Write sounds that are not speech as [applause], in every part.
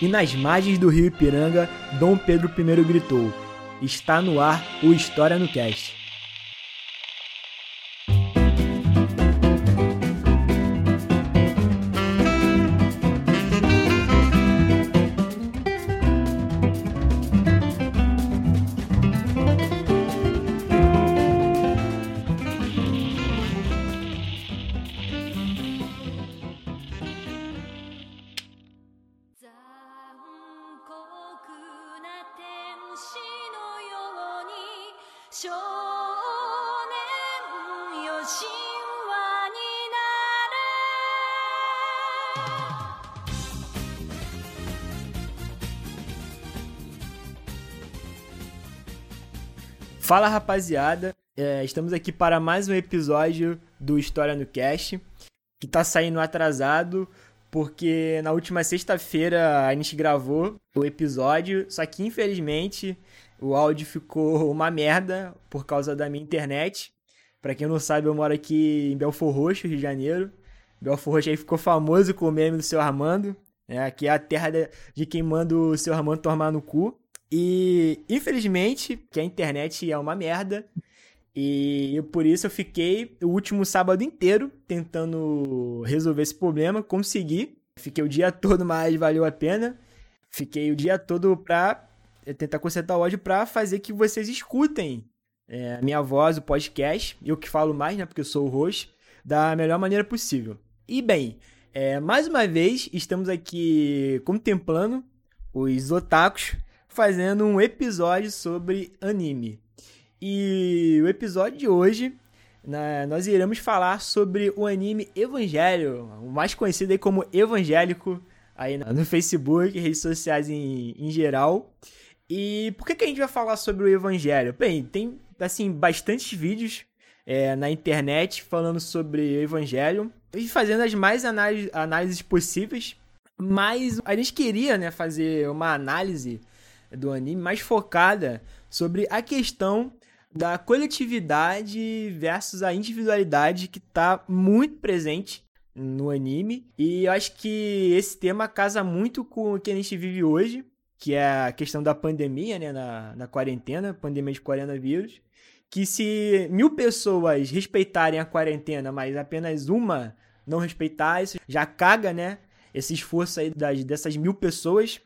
e nas margens do rio Ipiranga, Dom Pedro I gritou: Está no ar o História no Cast. Fala rapaziada, é, estamos aqui para mais um episódio do História no Cast, que tá saindo atrasado, porque na última sexta-feira a gente gravou o episódio, só que infelizmente o áudio ficou uma merda por causa da minha internet. Para quem não sabe, eu moro aqui em Belfor Roxo, Rio de Janeiro. Belfor Roxo aí ficou famoso com o meme do seu Armando, né? Aqui é a terra de quem manda o seu Armando tomar no cu. E infelizmente, que a internet é uma merda. E por isso eu fiquei o último sábado inteiro tentando resolver esse problema, consegui. Fiquei o dia todo, mas valeu a pena. Fiquei o dia todo pra tentar consertar o áudio pra fazer que vocês escutem é, a minha voz, o podcast. Eu que falo mais, né? Porque eu sou o host, da melhor maneira possível. E bem, é, mais uma vez estamos aqui contemplando os otakus fazendo um episódio sobre anime. E o episódio de hoje, né, nós iremos falar sobre o anime Evangelho, o mais conhecido aí como Evangélico, aí no Facebook, redes sociais em, em geral. E por que, que a gente vai falar sobre o Evangelho? Bem, tem assim bastantes vídeos é, na internet falando sobre o Evangelho e fazendo as mais análises, análises possíveis. Mas a gente queria né, fazer uma análise do anime mais focada sobre a questão da coletividade versus a individualidade que está muito presente no anime. E eu acho que esse tema casa muito com o que a gente vive hoje, que é a questão da pandemia, né, na, na quarentena, pandemia de coronavírus. Que se mil pessoas respeitarem a quarentena, mas apenas uma não respeitar, isso já caga, né? Esse esforço aí das, dessas mil pessoas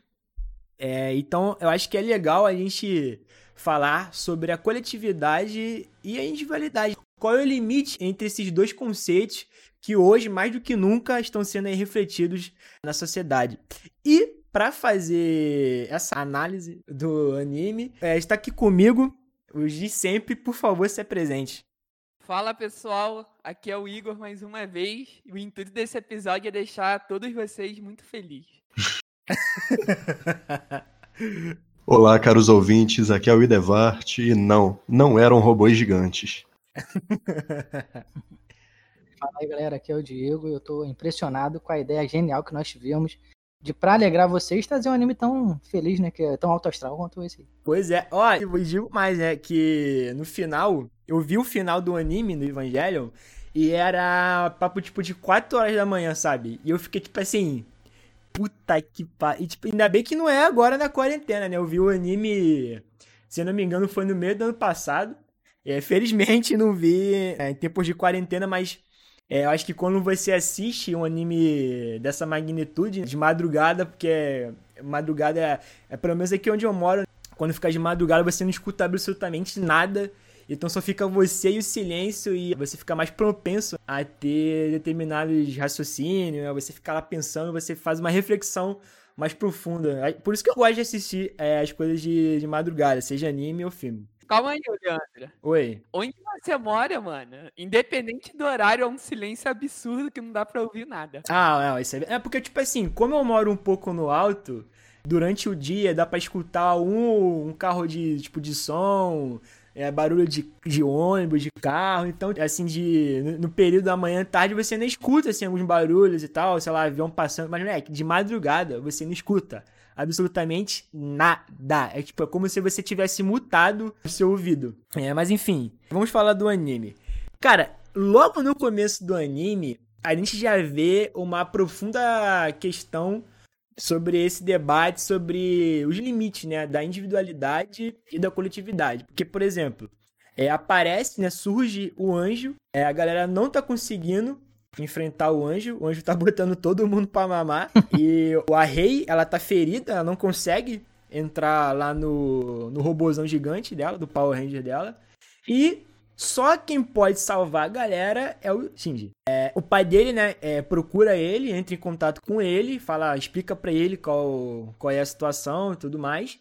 é, então, eu acho que é legal a gente falar sobre a coletividade e a individualidade. Qual é o limite entre esses dois conceitos que hoje, mais do que nunca, estão sendo refletidos na sociedade? E para fazer essa análise do anime, é, está aqui comigo o de sempre, por favor, se apresente. Fala pessoal, aqui é o Igor mais uma vez. O intuito desse episódio é deixar todos vocês muito felizes. [laughs] Olá, caros ouvintes, aqui é o Idevart e não, não eram robôs gigantes. [laughs] Fala aí, galera, aqui é o Diego e eu tô impressionado com a ideia genial que nós tivemos de pra alegrar vocês trazer um anime tão feliz, né, que é tão alto astral quanto esse aí. Pois é, ó, eu digo mais, né, que no final, eu vi o final do anime, no Evangelion, e era papo, tipo, de 4 horas da manhã, sabe? E eu fiquei, tipo assim, Puta que pariu. E, tipo, ainda bem que não é agora na quarentena, né? Eu vi o anime, se eu não me engano, foi no meio do ano passado. É, felizmente não vi é, em tempos de quarentena, mas é, eu acho que quando você assiste um anime dessa magnitude, de madrugada, porque madrugada é, é pelo menos aqui onde eu moro, quando fica de madrugada você não escuta absolutamente nada. Então só fica você e o silêncio e você fica mais propenso a ter determinados raciocínios, né? você fica lá pensando, você faz uma reflexão mais profunda. Por isso que eu gosto de assistir é, as coisas de, de madrugada, seja anime ou filme. Calma aí, Leandro. Oi. Onde você mora, mano? Independente do horário, é um silêncio absurdo que não dá pra ouvir nada. Ah, não, isso é... é porque, tipo assim, como eu moro um pouco no alto, durante o dia dá pra escutar um, um carro de, tipo, de som, é, barulho de, de ônibus, de carro. Então, assim, de, no, no, período da manhã tarde, você não escuta, assim, alguns barulhos e tal, sei lá, avião passando. Mas, é de madrugada, você não escuta absolutamente nada. É tipo, é como se você tivesse mutado o seu ouvido. É, mas enfim, vamos falar do anime. Cara, logo no começo do anime, a gente já vê uma profunda questão sobre esse debate sobre os limites, né, da individualidade e da coletividade. Porque, por exemplo, é, aparece, né, surge o anjo, é, a galera não tá conseguindo enfrentar o anjo, o anjo tá [laughs] botando todo mundo pra mamar, e a rei, ela tá ferida, ela não consegue entrar lá no, no robôzão gigante dela, do Power Ranger dela, e só quem pode salvar a galera é o Shinji. É, o pai dele, né, é, procura ele, entra em contato com ele, fala, explica para ele qual, qual é a situação e tudo mais.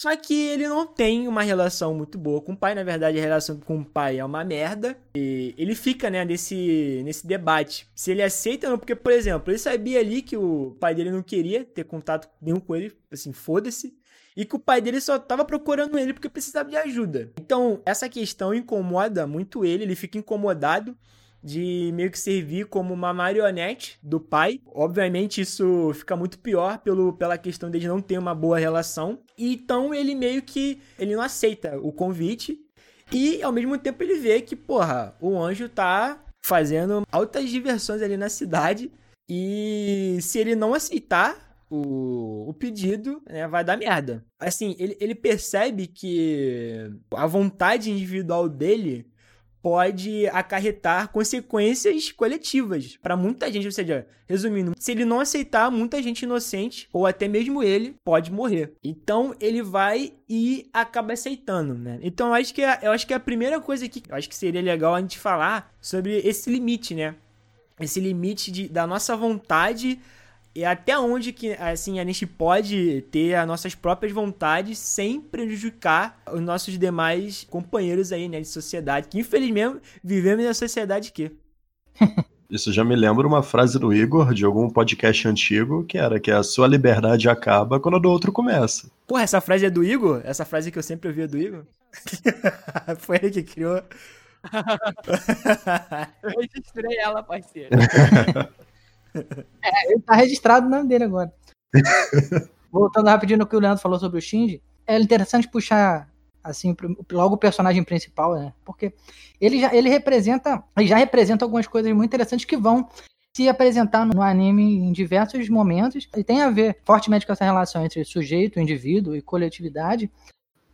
Só que ele não tem uma relação muito boa com o pai. Na verdade, a relação com o pai é uma merda. E ele fica, né, nesse, nesse debate. Se ele aceita ou não. Porque, por exemplo, ele sabia ali que o pai dele não queria ter contato nenhum com ele. Assim, foda-se e que o pai dele só tava procurando ele porque precisava de ajuda. Então, essa questão incomoda muito ele, ele fica incomodado de meio que servir como uma marionete do pai. Obviamente isso fica muito pior pelo, pela questão de não ter uma boa relação. E então ele meio que ele não aceita o convite e ao mesmo tempo ele vê que, porra, o anjo tá fazendo altas diversões ali na cidade e se ele não aceitar o, o pedido, né, vai dar merda. Assim, ele, ele percebe que a vontade individual dele pode acarretar consequências coletivas para muita gente. Ou seja, resumindo, se ele não aceitar, muita gente inocente, ou até mesmo ele, pode morrer. Então ele vai e acaba aceitando, né? Então eu acho que é, eu acho que é a primeira coisa que eu acho que seria legal a gente falar sobre esse limite, né? Esse limite de, da nossa vontade e até onde que assim a gente pode ter as nossas próprias vontades sem prejudicar os nossos demais companheiros aí, né, de sociedade, que infelizmente vivemos na sociedade que [laughs] Isso já me lembra uma frase do Igor de algum podcast antigo, que era que a sua liberdade acaba quando a do outro começa. Porra, essa frase é do Igor? Essa frase que eu sempre ouvia do Igor? [laughs] Foi ele que criou. [laughs] eu registrei ela, parceiro. [laughs] É, ele tá registrado o nome dele agora. [laughs] Voltando rapidinho no que o Leandro falou sobre o Shinji, é interessante puxar assim logo o personagem principal, né? Porque ele já ele representa, ele já representa algumas coisas muito interessantes que vão se apresentar no anime em diversos momentos e tem a ver fortemente com essa relação entre sujeito, indivíduo e coletividade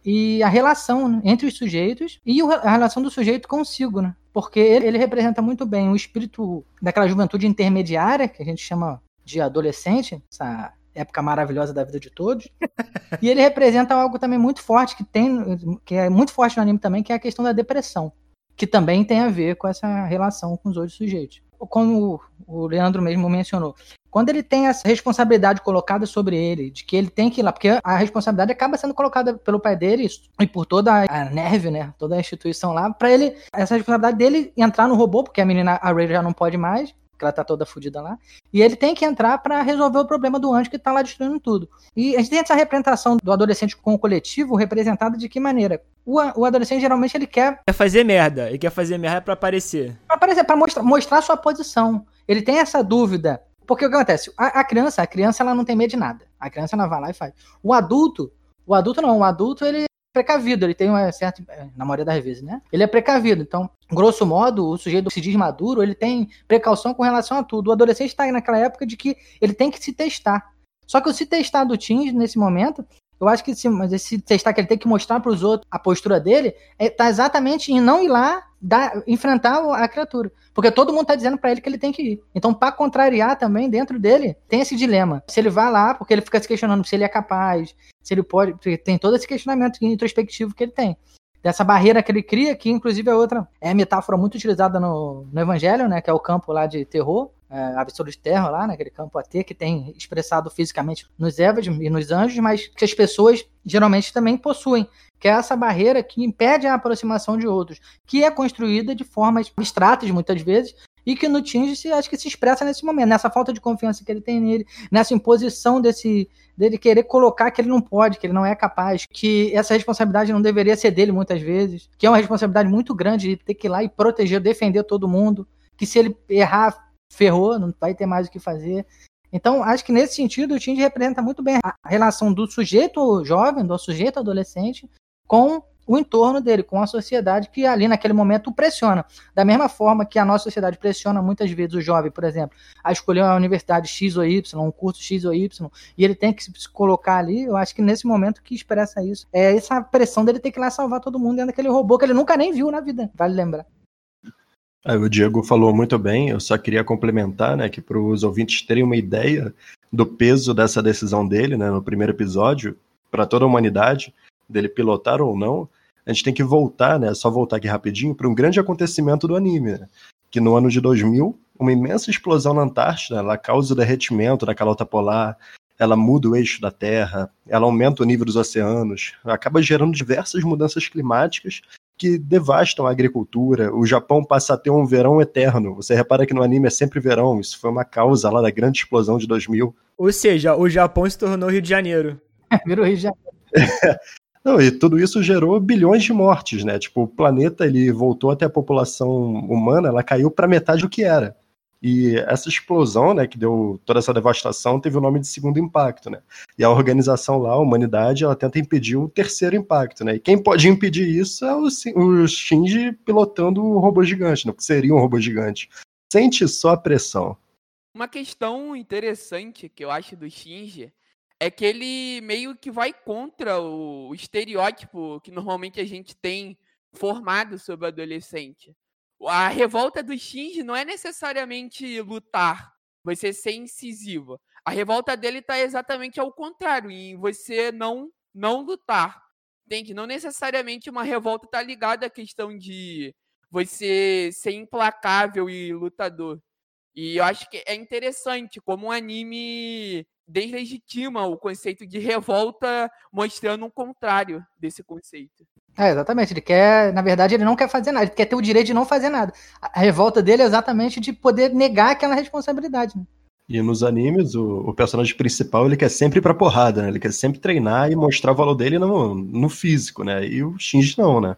e a relação entre os sujeitos e a relação do sujeito consigo, né? Porque ele, ele representa muito bem o espírito daquela juventude intermediária, que a gente chama de adolescente, essa época maravilhosa da vida de todos. [laughs] e ele representa algo também muito forte que tem, que é muito forte no anime também, que é a questão da depressão, que também tem a ver com essa relação com os outros sujeitos. Como o Leandro mesmo mencionou, quando ele tem essa responsabilidade colocada sobre ele, de que ele tem que ir lá, porque a responsabilidade acaba sendo colocada pelo pai dele e por toda a NERV, né, toda a instituição lá, para ele, essa responsabilidade dele entrar no robô, porque a menina, a Ray já não pode mais, que ela tá toda fodida lá. E ele tem que entrar para resolver o problema do anjo que tá lá destruindo tudo. E a gente tem essa representação do adolescente com o coletivo representado de que maneira? O, o adolescente geralmente ele quer. Quer fazer merda. Ele quer fazer merda para aparecer. Pra aparecer, pra mostrar, mostrar sua posição. Ele tem essa dúvida porque o que acontece? A, a, criança, a criança ela não tem medo de nada. A criança ela vai lá e faz. O adulto, o adulto não, o adulto ele precavido, ele tem uma certa, é, na maioria das vezes, né? Ele é precavido. Então, grosso modo, o sujeito se diz maduro, ele tem precaução com relação a tudo. O adolescente está naquela época de que ele tem que se testar. Só que o se testar do Teens, nesse momento, eu acho que esse, mas esse testar que ele tem que mostrar para os outros a postura dele, é, tá exatamente em não ir lá dar, enfrentar a criatura. Porque todo mundo tá dizendo para ele que ele tem que ir. Então, para contrariar também, dentro dele, tem esse dilema. Se ele vai lá, porque ele fica se questionando se ele é capaz, se ele pode. Tem todo esse questionamento introspectivo que ele tem. Dessa barreira que ele cria, que inclusive é outra. É a metáfora muito utilizada no, no Evangelho, né? Que é o campo lá de terror é, Absolute Terror lá, naquele campo AT, que tem expressado fisicamente nos Evas e nos anjos, mas que as pessoas geralmente também possuem, que é essa barreira que impede a aproximação de outros, que é construída de formas abstratas muitas vezes, e que no Tinge acho que se expressa nesse momento, nessa falta de confiança que ele tem nele, nessa imposição desse dele querer colocar que ele não pode, que ele não é capaz, que essa responsabilidade não deveria ser dele muitas vezes, que é uma responsabilidade muito grande de ter que ir lá e proteger, defender todo mundo, que se ele errar ferrou, não vai ter mais o que fazer. Então, acho que nesse sentido o Tinder representa muito bem a relação do sujeito jovem, do sujeito adolescente, com o entorno dele, com a sociedade que ali naquele momento o pressiona. Da mesma forma que a nossa sociedade pressiona muitas vezes o jovem, por exemplo, a escolher uma universidade X ou Y, um curso X ou Y, e ele tem que se colocar ali, eu acho que nesse momento que expressa isso, é essa pressão dele ter que ir lá salvar todo mundo dentro daquele robô que ele nunca nem viu na vida, vale lembrar. É, o Diego falou muito bem, eu só queria complementar, né, que para os ouvintes terem uma ideia do peso dessa decisão dele, né, no primeiro episódio, para toda a humanidade, dele pilotar ou não, a gente tem que voltar, né, só voltar aqui rapidinho, para um grande acontecimento do anime, né, que no ano de 2000, uma imensa explosão na Antártida, ela causa o derretimento da calota polar, ela muda o eixo da Terra, ela aumenta o nível dos oceanos, acaba gerando diversas mudanças climáticas que devastam a agricultura. O Japão passa a ter um verão eterno. Você repara que no anime é sempre verão. Isso foi uma causa lá da grande explosão de 2000. Ou seja, o Japão se tornou Rio de Janeiro. [laughs] Virou Rio de Janeiro. [laughs] Não, e tudo isso gerou bilhões de mortes, né? Tipo, o planeta ele voltou até a população humana, ela caiu para metade do que era. E essa explosão, né, que deu toda essa devastação, teve o nome de segundo impacto, né? E a organização lá, a humanidade, ela tenta impedir o terceiro impacto, né? E quem pode impedir isso é o, o Shinji pilotando o robô gigante, né? Que seria um robô gigante. Sente só a pressão. Uma questão interessante que eu acho do Shinji é que ele meio que vai contra o estereótipo que normalmente a gente tem formado sobre adolescente a revolta do Shinji não é necessariamente lutar, você ser incisivo. A revolta dele está exatamente ao contrário, em você não não lutar. Entende? Não necessariamente uma revolta está ligada à questão de você ser implacável e lutador. E eu acho que é interessante como o anime deslegitima o conceito de revolta, mostrando um contrário desse conceito. É, exatamente. Ele quer, na verdade, ele não quer fazer nada, ele quer ter o direito de não fazer nada. A revolta dele é exatamente de poder negar aquela responsabilidade. Né? E nos animes, o, o, personagem principal ele quer sempre ir pra porrada, né? Ele quer sempre treinar e mostrar o valor dele no, no físico, né? E o Shinji não, né?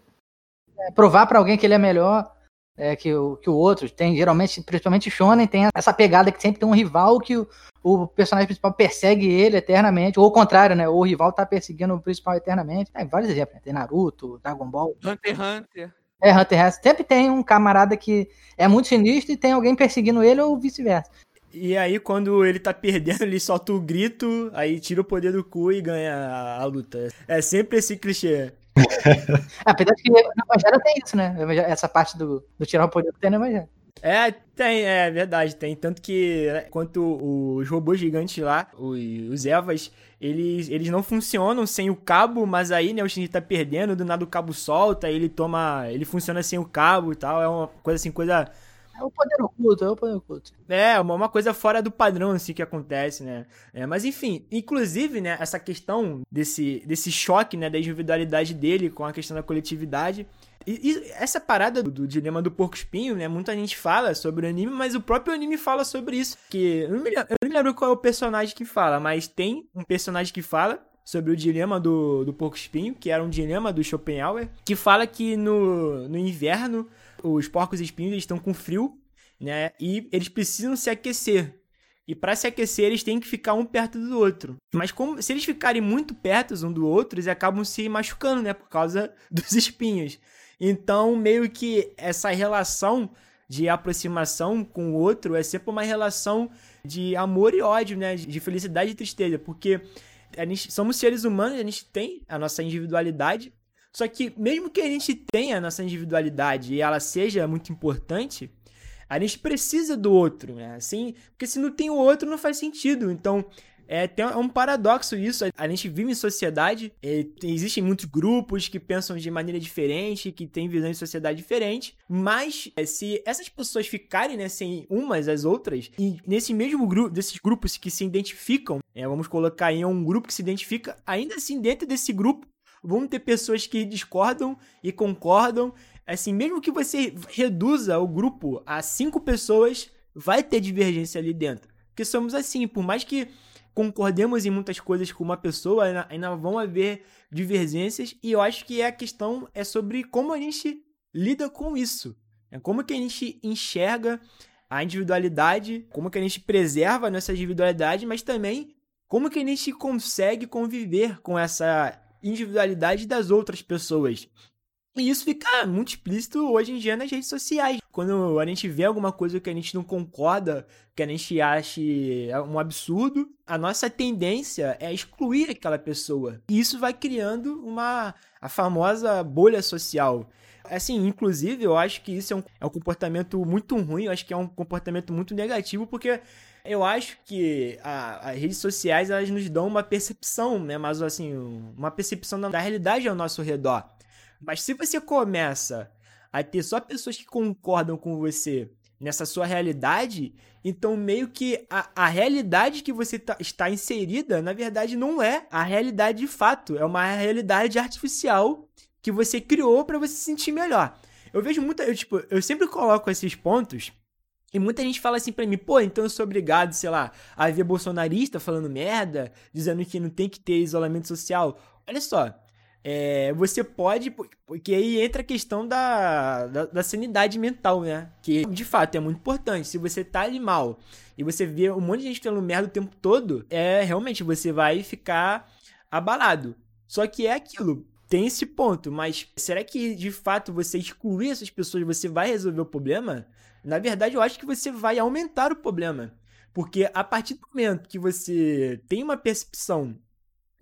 É, provar para alguém que ele é melhor é, que, o, que o outro. Tem, geralmente, principalmente Shonen, tem essa pegada que sempre tem um rival que o, o personagem principal persegue ele eternamente, ou o contrário, né? Ou o rival tá perseguindo o principal eternamente. Tem vários exemplos, né? Tem Naruto, Dragon Ball. Hunter x Hunter. É, Hunter x Hunter. Sempre tem um camarada que é muito sinistro e tem alguém perseguindo ele ou vice-versa. E aí, quando ele tá perdendo, ele solta o grito, aí tira o poder do cu e ganha a, a luta. É sempre esse clichê. Apesar de que no Evangelho tem isso, né? Essa parte do, do tirar o poder tem no Evangelho. É, tem, é verdade, tem. Tanto que, né, quanto os robôs gigantes lá, os, os Evas, eles, eles não funcionam sem o cabo, mas aí, né, o Shinji tá perdendo, do nada o cabo solta, ele toma. Ele funciona sem o cabo e tal. É uma coisa assim, coisa é o poder oculto, é o poder oculto. É, uma, uma coisa fora do padrão, assim, que acontece, né? É, mas enfim, inclusive, né, essa questão desse, desse choque, né, da individualidade dele com a questão da coletividade. E, e essa parada do, do, dilema do porco espinho, né? Muita gente fala sobre o anime, mas o próprio anime fala sobre isso. Que eu não me, eu não lembro qual é o personagem que fala, mas tem um personagem que fala sobre o dilema do, do porco espinho, que era um dilema do Schopenhauer, que fala que no, no inverno os porcos espinhos estão com frio, né? E eles precisam se aquecer. E para se aquecer, eles têm que ficar um perto do outro. Mas como se eles ficarem muito perto um do outro, eles acabam se machucando, né? Por causa [laughs] dos espinhos. Então, meio que essa relação de aproximação com o outro é sempre uma relação de amor e ódio, né? De felicidade e tristeza. Porque a gente, somos seres humanos, a gente tem a nossa individualidade, só que mesmo que a gente tenha a nossa individualidade e ela seja muito importante, a gente precisa do outro, né? Assim, porque se não tem o outro não faz sentido. Então, é, tem, é um paradoxo isso. A gente vive em sociedade, é, existem muitos grupos que pensam de maneira diferente, que têm visões de sociedade diferente, mas é, se essas pessoas ficarem né, sem umas as outras, e nesse mesmo grupo, desses grupos que se identificam, é, vamos colocar em um grupo que se identifica, ainda assim dentro desse grupo vão ter pessoas que discordam e concordam. Assim, mesmo que você reduza o grupo a cinco pessoas, vai ter divergência ali dentro. Porque somos assim, por mais que concordemos em muitas coisas com uma pessoa, ainda, vão haver divergências. E eu acho que a questão é sobre como a gente lida com isso. É como que a gente enxerga a individualidade, como que a gente preserva a nossa individualidade, mas também como que a gente consegue conviver com essa individualidade das outras pessoas. E isso fica muito explícito hoje em dia nas redes sociais. Quando a gente vê alguma coisa que a gente não concorda, que a gente acha um absurdo, a nossa tendência é excluir aquela pessoa. E isso vai criando uma a famosa bolha social. Assim, inclusive, eu acho que isso é um, é um comportamento muito ruim, eu acho que é um comportamento muito negativo, porque eu acho que a, as redes sociais elas nos dão uma percepção, né? Mas assim, uma percepção da realidade ao nosso redor. Mas se você começa a ter só pessoas que concordam com você nessa sua realidade, então meio que a, a realidade que você tá, está inserida, na verdade, não é a realidade de fato, é uma realidade artificial que você criou para você se sentir melhor. Eu vejo muita, eu tipo, eu sempre coloco esses pontos e muita gente fala assim pra mim, pô, então eu sou obrigado, sei lá, a ver bolsonarista falando merda, dizendo que não tem que ter isolamento social. Olha só, é, você pode. Porque aí entra a questão da, da, da, sanidade mental, né? Que de fato é muito importante. Se você tá ali mal e você vê um monte de gente falando merda o tempo todo, é realmente você vai ficar abalado. Só que é aquilo. Tem esse ponto, mas será que de fato você excluir essas pessoas você vai resolver o problema? Na verdade, eu acho que você vai aumentar o problema. Porque a partir do momento que você tem uma percepção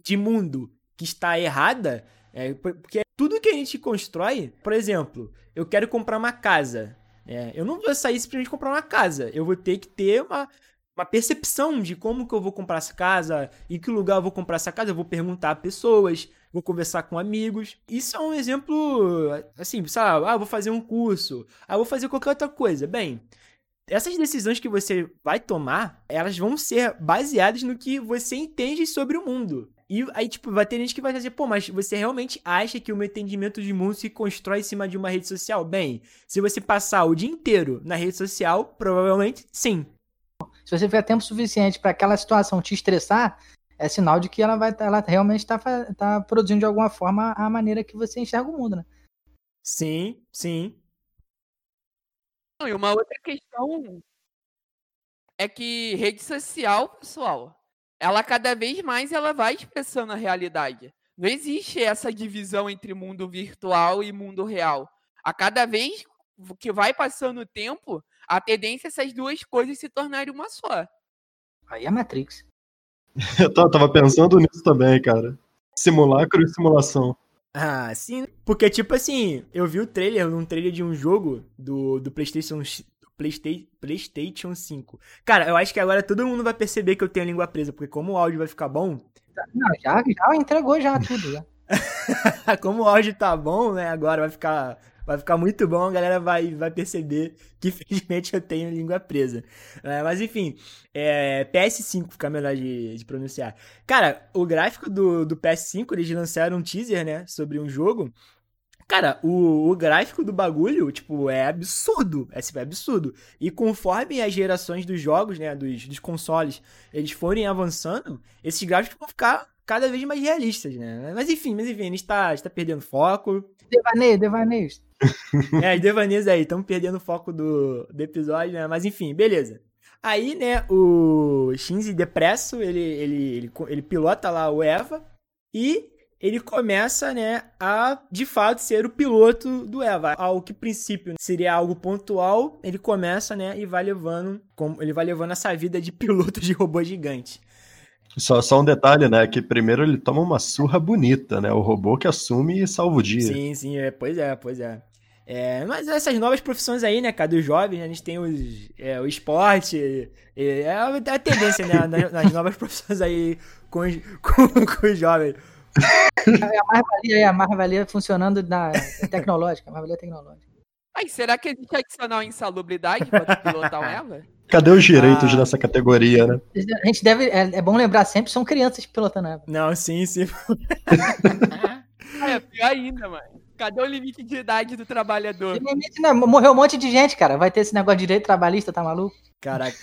de mundo que está errada, é, porque tudo que a gente constrói, por exemplo, eu quero comprar uma casa. É, eu não vou sair simplesmente comprar uma casa. Eu vou ter que ter uma, uma percepção de como que eu vou comprar essa casa, em que lugar eu vou comprar essa casa. Eu vou perguntar a pessoas, vou conversar com amigos. Isso é um exemplo, assim, sabe? Ah, vou fazer um curso. Ah, vou fazer qualquer outra coisa. Bem, essas decisões que você vai tomar, elas vão ser baseadas no que você entende sobre o mundo. E aí, tipo, vai ter gente que vai dizer, pô, mas você realmente acha que o meu entendimento de mundo se constrói em cima de uma rede social? Bem, se você passar o dia inteiro na rede social, provavelmente sim. Se você tiver tempo suficiente para aquela situação te estressar, é sinal de que ela vai ela realmente está tá produzindo de alguma forma a maneira que você enxerga o mundo, né? Sim, sim. E uma outra questão é que rede social, pessoal, ela cada vez mais ela vai expressando a realidade. Não existe essa divisão entre mundo virtual e mundo real. A cada vez que vai passando o tempo, a tendência é essas duas coisas se tornarem uma só. Aí é Matrix. [laughs] Eu tava pensando nisso também, cara. Simulacro e simulação. Ah, sim. Porque, tipo assim, eu vi o trailer, um trailer de um jogo do, do PlayStation Playstation, PlayStation 5. Cara, eu acho que agora todo mundo vai perceber que eu tenho a língua presa, porque como o áudio vai ficar bom. Não, já, já entregou já tudo. Já. [laughs] como o áudio tá bom, né? Agora vai ficar, vai ficar muito bom, a galera vai, vai perceber que [laughs] infelizmente eu tenho língua presa. É, mas enfim, é, PS5 fica melhor de, de, pronunciar. Cara, o gráfico do, do PS5, eles lançaram um teaser, né? Sobre um jogo. Cara, o, o gráfico do bagulho, tipo, é absurdo. É, é absurdo. E conforme as gerações dos jogos, né, dos, dos consoles, eles forem avançando, esses gráficos vão ficar cada vez mais realistas, né? Mas enfim, mas enfim, a gente tá, a gente tá perdendo foco. Devaneio, devaneio. [laughs] é, os devaneios aí, estão perdendo o foco do, do episódio, né? Mas enfim, beleza. Aí, né, o Shinji Depresso, ele, ele, ele, ele pilota lá o Eva e ele começa, né, a de fato ser o piloto do Eva. Ao que princípio seria algo pontual, ele começa, né, e vai levando, ele vai levando essa vida de [laughs] piloto de robô gigante. Só, só um detalhe, né? Que primeiro ele toma uma surra bonita, né? O robô que assume e salva o dia. Sim, sim, é, pois é, pois é. É, mas essas novas profissões aí, né, cara, dos jovens, a gente tem os, é, o esporte, é, é a tendência, né, nas, nas novas [laughs] profissões aí com os, com, com os jovens. É a mais-valia, a mais-valia funcionando na tecnológica, a mais-valia tecnológica. Ai, será que existe adicional insalubridade para pilotar o Eva? Cadê os direitos ah. dessa categoria, né? A gente deve. É, é, bom lembrar sempre, são crianças pilotando Eva. Não, sim, sim. é, pior ainda, mano. Cadê o limite de idade do trabalhador? Limite, não, morreu um monte de gente, cara. Vai ter esse negócio de direito trabalhista, tá maluco? Caraca.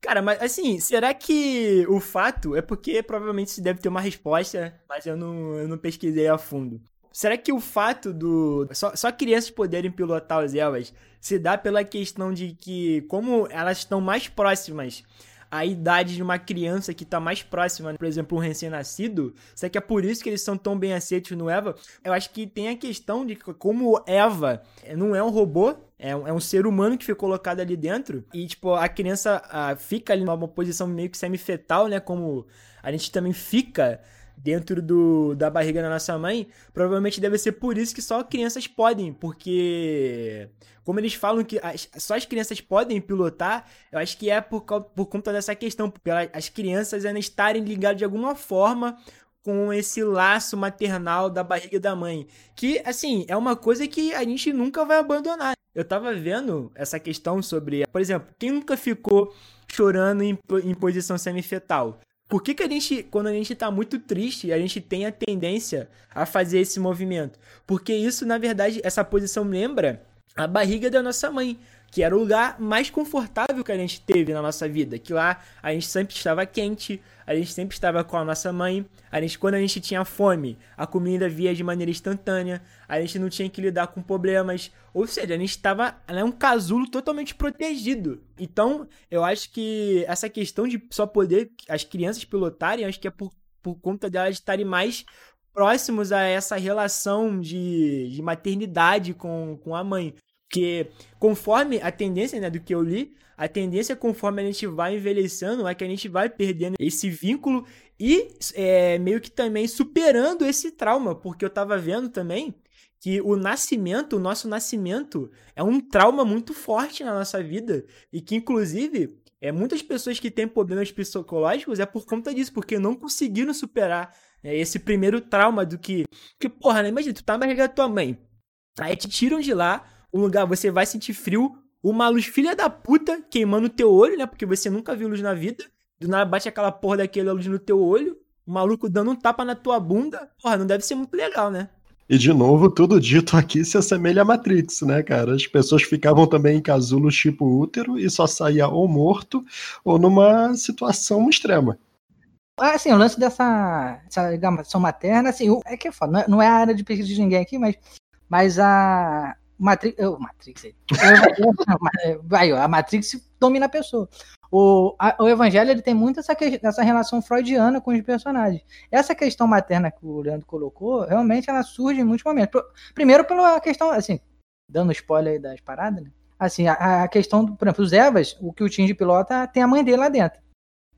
Cara, mas assim, será que o fato é porque provavelmente se deve ter uma resposta, mas eu não, eu não pesquisei a fundo. Será que o fato do. Só, só crianças poderem pilotar os Elvas se dá pela questão de que, como elas estão mais próximas a idade de uma criança que tá mais próxima, por exemplo, um recém-nascido, será que é por isso que eles são tão bem aceitos no Eva? Eu acho que tem a questão de como Eva não é um robô, é um, é um ser humano que foi colocado ali dentro. E, tipo, a criança a, fica ali numa posição meio que semi-fetal, né? Como a gente também fica dentro do, da barriga da nossa mãe, provavelmente deve ser por isso que só crianças podem, porque como eles falam que as, só as crianças podem pilotar, eu acho que é por, por conta dessa questão, porque as crianças ainda estarem ligadas de alguma forma com esse laço maternal da barriga da mãe, que assim, é uma coisa que a gente nunca vai abandonar. Eu tava vendo essa questão sobre, por exemplo, quem nunca ficou chorando em, em posição semifetal? Por que, que a gente, quando a gente tá muito triste, a gente tem a tendência a fazer esse movimento? Porque isso, na verdade, essa posição lembra a barriga da nossa mãe que era o lugar mais confortável que a gente teve na nossa vida, que lá a gente sempre estava quente, a gente sempre estava com a nossa mãe, a gente quando a gente tinha fome, a comida via de maneira instantânea, a gente não tinha que lidar com problemas, ou seja, a gente estava né, um casulo totalmente protegido. Então, eu acho que essa questão de só poder as crianças pilotarem, acho que é por, por conta delas estarem mais próximos a essa relação de, de maternidade com, com a mãe. Porque conforme a tendência, né, do que eu li, a tendência conforme a gente vai envelhecendo é que a gente vai perdendo esse vínculo e é, meio que também superando esse trauma, porque eu tava vendo também que o nascimento, o nosso nascimento, é um trauma muito forte na nossa vida e que, inclusive, é, muitas pessoas que têm problemas psicológicos é por conta disso, porque não conseguiram superar é, esse primeiro trauma do que. Que, porra, né? Imagina, tu tá na barriga da tua mãe. Aí te tiram de lá, um lugar você vai sentir frio, uma luz filha da puta queimando o teu olho, né? Porque você nunca viu luz na vida. Do nada bate aquela porra daquela luz no teu olho, o maluco dando um tapa na tua bunda. Porra, não deve ser muito legal, né? E de novo, tudo dito aqui se assemelha a Matrix, né, cara? As pessoas ficavam também em casulos tipo útero e só saía ou morto ou numa situação extrema. Ah, assim, o lance dessa, dessa materna, assim, é que é foda, não é, é a área de pesquisa de ninguém aqui, mas, mas a, Matrix. Oh, Matrix aí. Vai, a Matrix domina a pessoa. O, a, o Evangelho ele tem muito essa, essa relação freudiana com os personagens. Essa questão materna que o Leandro colocou, realmente ela surge em muitos momentos. Primeiro pela questão, assim, dando spoiler aí das paradas, né? Assim, a, a questão, do, por exemplo, os Evas, o que o Tim de pilota tem a mãe dele lá dentro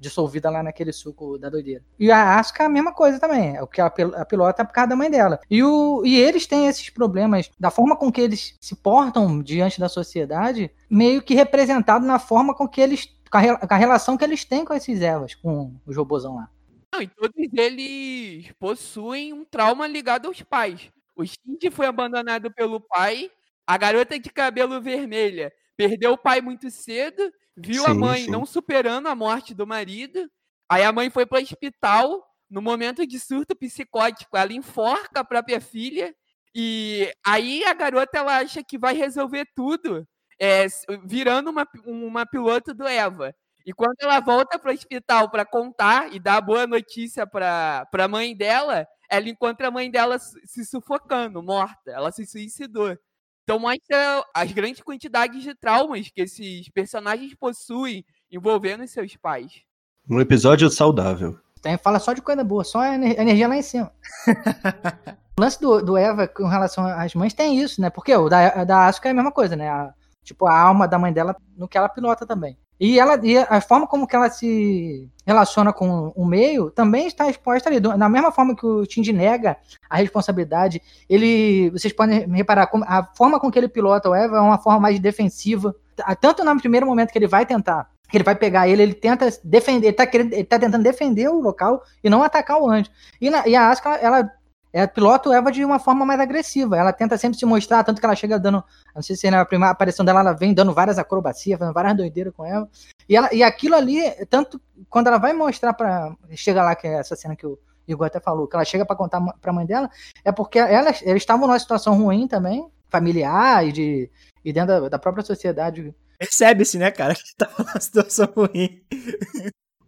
dissolvida lá naquele suco da doideira. E a Asuka é a mesma coisa também, é o que a, pilota é por causa da mãe dela. E, o, e eles têm esses problemas, da forma com que eles se portam diante da sociedade, meio que representado na forma com que eles, com a, com a relação que eles têm com esses Evas, com os robôzão lá. Não, e todos eles possuem um trauma ligado aos pais. O Shinji foi abandonado pelo pai, a garota de cabelo vermelha perdeu o pai muito cedo viu sim, a mãe sim. não superando a morte do marido. Aí a mãe foi para o hospital. No momento de surto psicótico, ela enforca a própria filha. E aí a garota ela acha que vai resolver tudo, é, virando uma, uma piloto do Eva. E quando ela volta para o hospital para contar e dar a boa notícia para a mãe dela, ela encontra a mãe dela se sufocando, morta. Ela se suicidou. Então mostra as grandes quantidades de traumas que esses personagens possuem envolvendo seus pais. Um episódio saudável. Tem, fala só de coisa boa, só energia lá em cima. [laughs] o lance do, do, Eva com relação às mães tem isso, né? Porque o da, da Asuka é a mesma coisa, né? A, tipo, a alma da mãe dela no que ela pilota também. E, ela, e a forma como que ela se relaciona com o meio também está exposta ali. Da mesma forma que o Tindy nega a responsabilidade, ele, vocês podem reparar, a forma com que ele pilota o Eva é uma forma mais defensiva. Tanto no primeiro momento que ele vai tentar, que ele vai pegar ele, ele tenta defender, ele tá, ele tá tentando defender o local e não atacar o anjo. E, na, e a Asuka, ela é, pilota o Eva de uma forma mais agressiva. Ela tenta sempre se mostrar, tanto que ela chega dando. Não sei se na primeira aparição dela ela vem dando várias acrobacias, fazendo várias doideiras com ela. E, ela, e aquilo ali, tanto quando ela vai mostrar para Chega lá, que é essa cena que o Igor até falou, que ela chega para contar pra mãe dela, é porque elas, eles estavam numa situação ruim também, familiar e, de, e dentro da, da própria sociedade. Percebe-se, né, cara, que tava numa situação ruim.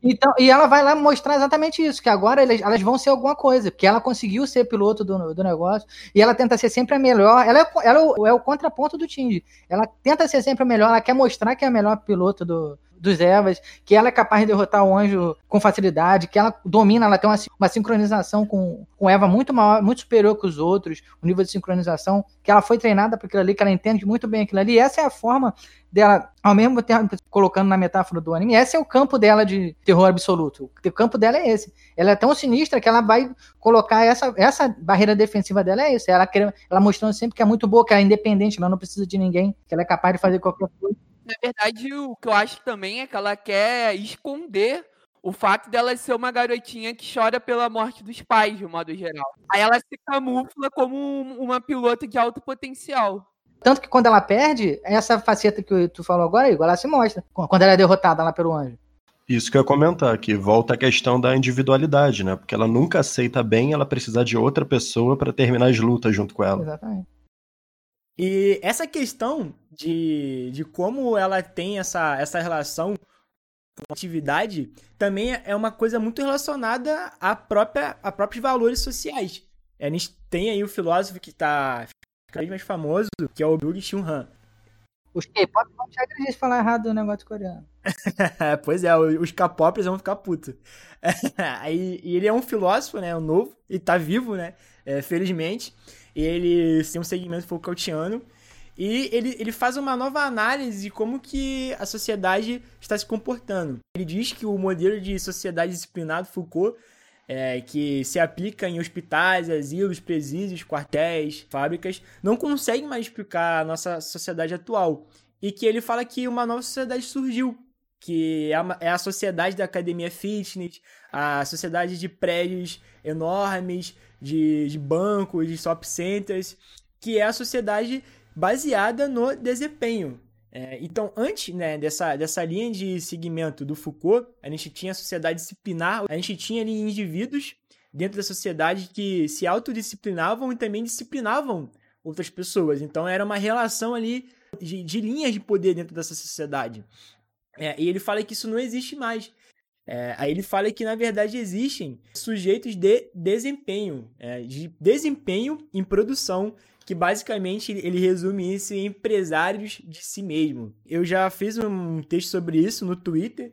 Então, e ela vai lá mostrar exatamente isso, que agora elas, elas vão ser alguma coisa, porque ela conseguiu ser piloto do, do negócio, e ela tenta ser sempre a melhor. Ela, é, ela é, o, é o contraponto do Tindy. Ela tenta ser sempre a melhor, ela quer mostrar que é a melhor piloto do, dos Evas, que ela é capaz de derrotar o anjo com facilidade, que ela domina, ela tem uma, uma sincronização com, com Eva muito maior, muito superior que os outros, o nível de sincronização, que ela foi treinada para aquilo ali, que ela entende muito bem aquilo ali. E essa é a forma dela, ao mesmo tempo, colocando na metáfora do anime, esse é o campo dela de terror absoluto. O campo dela é esse. Ela é tão sinistra que ela vai colocar essa, essa barreira defensiva dela é isso. Ela, ela mostrando sempre que é muito boa, que ela é independente, ela não precisa de ninguém, que ela é capaz de fazer qualquer coisa. Na verdade, o que eu acho também é que ela quer esconder o fato dela ser uma garotinha que chora pela morte dos pais, de um modo geral. Aí ela se camufla como uma pilota de alto potencial. Tanto que quando ela perde, essa faceta que tu falou agora, Igor, ela se mostra. Quando ela é derrotada lá pelo anjo. Isso que eu ia comentar, que volta a questão da individualidade, né? Porque ela nunca aceita bem ela precisar de outra pessoa para terminar as lutas junto com ela. Exatamente. E essa questão de, de como ela tem essa, essa relação com a atividade também é uma coisa muito relacionada à própria, a próprios valores sociais. A gente tem aí o filósofo que está cada vez mais famoso, que é o Byung Chun Han. Os K-pop vão te agredir falar errado do negócio coreano. [laughs] pois é, os K-popers vão ficar putos. [laughs] e, ele é um filósofo, né, um novo, e tá vivo, né, é, felizmente. Ele tem um segmento Foucaultiano. E ele, ele faz uma nova análise de como que a sociedade está se comportando. Ele diz que o modelo de sociedade disciplinado Foucault é, que se aplica em hospitais, asilos, presídios, quartéis, fábricas, não consegue mais explicar a nossa sociedade atual. E que ele fala que uma nova sociedade surgiu, que é a, é a sociedade da academia fitness, a sociedade de prédios enormes, de, de bancos, de shopping centers, que é a sociedade baseada no desempenho. É, então, antes né, dessa, dessa linha de segmento do Foucault, a gente tinha a sociedade disciplinar, a gente tinha ali indivíduos dentro da sociedade que se autodisciplinavam e também disciplinavam outras pessoas. Então, era uma relação ali de, de linhas de poder dentro dessa sociedade. É, e ele fala que isso não existe mais. É, aí ele fala que, na verdade, existem sujeitos de desempenho, é, de desempenho em produção que basicamente ele resume isso em empresários de si mesmo. Eu já fiz um texto sobre isso no Twitter,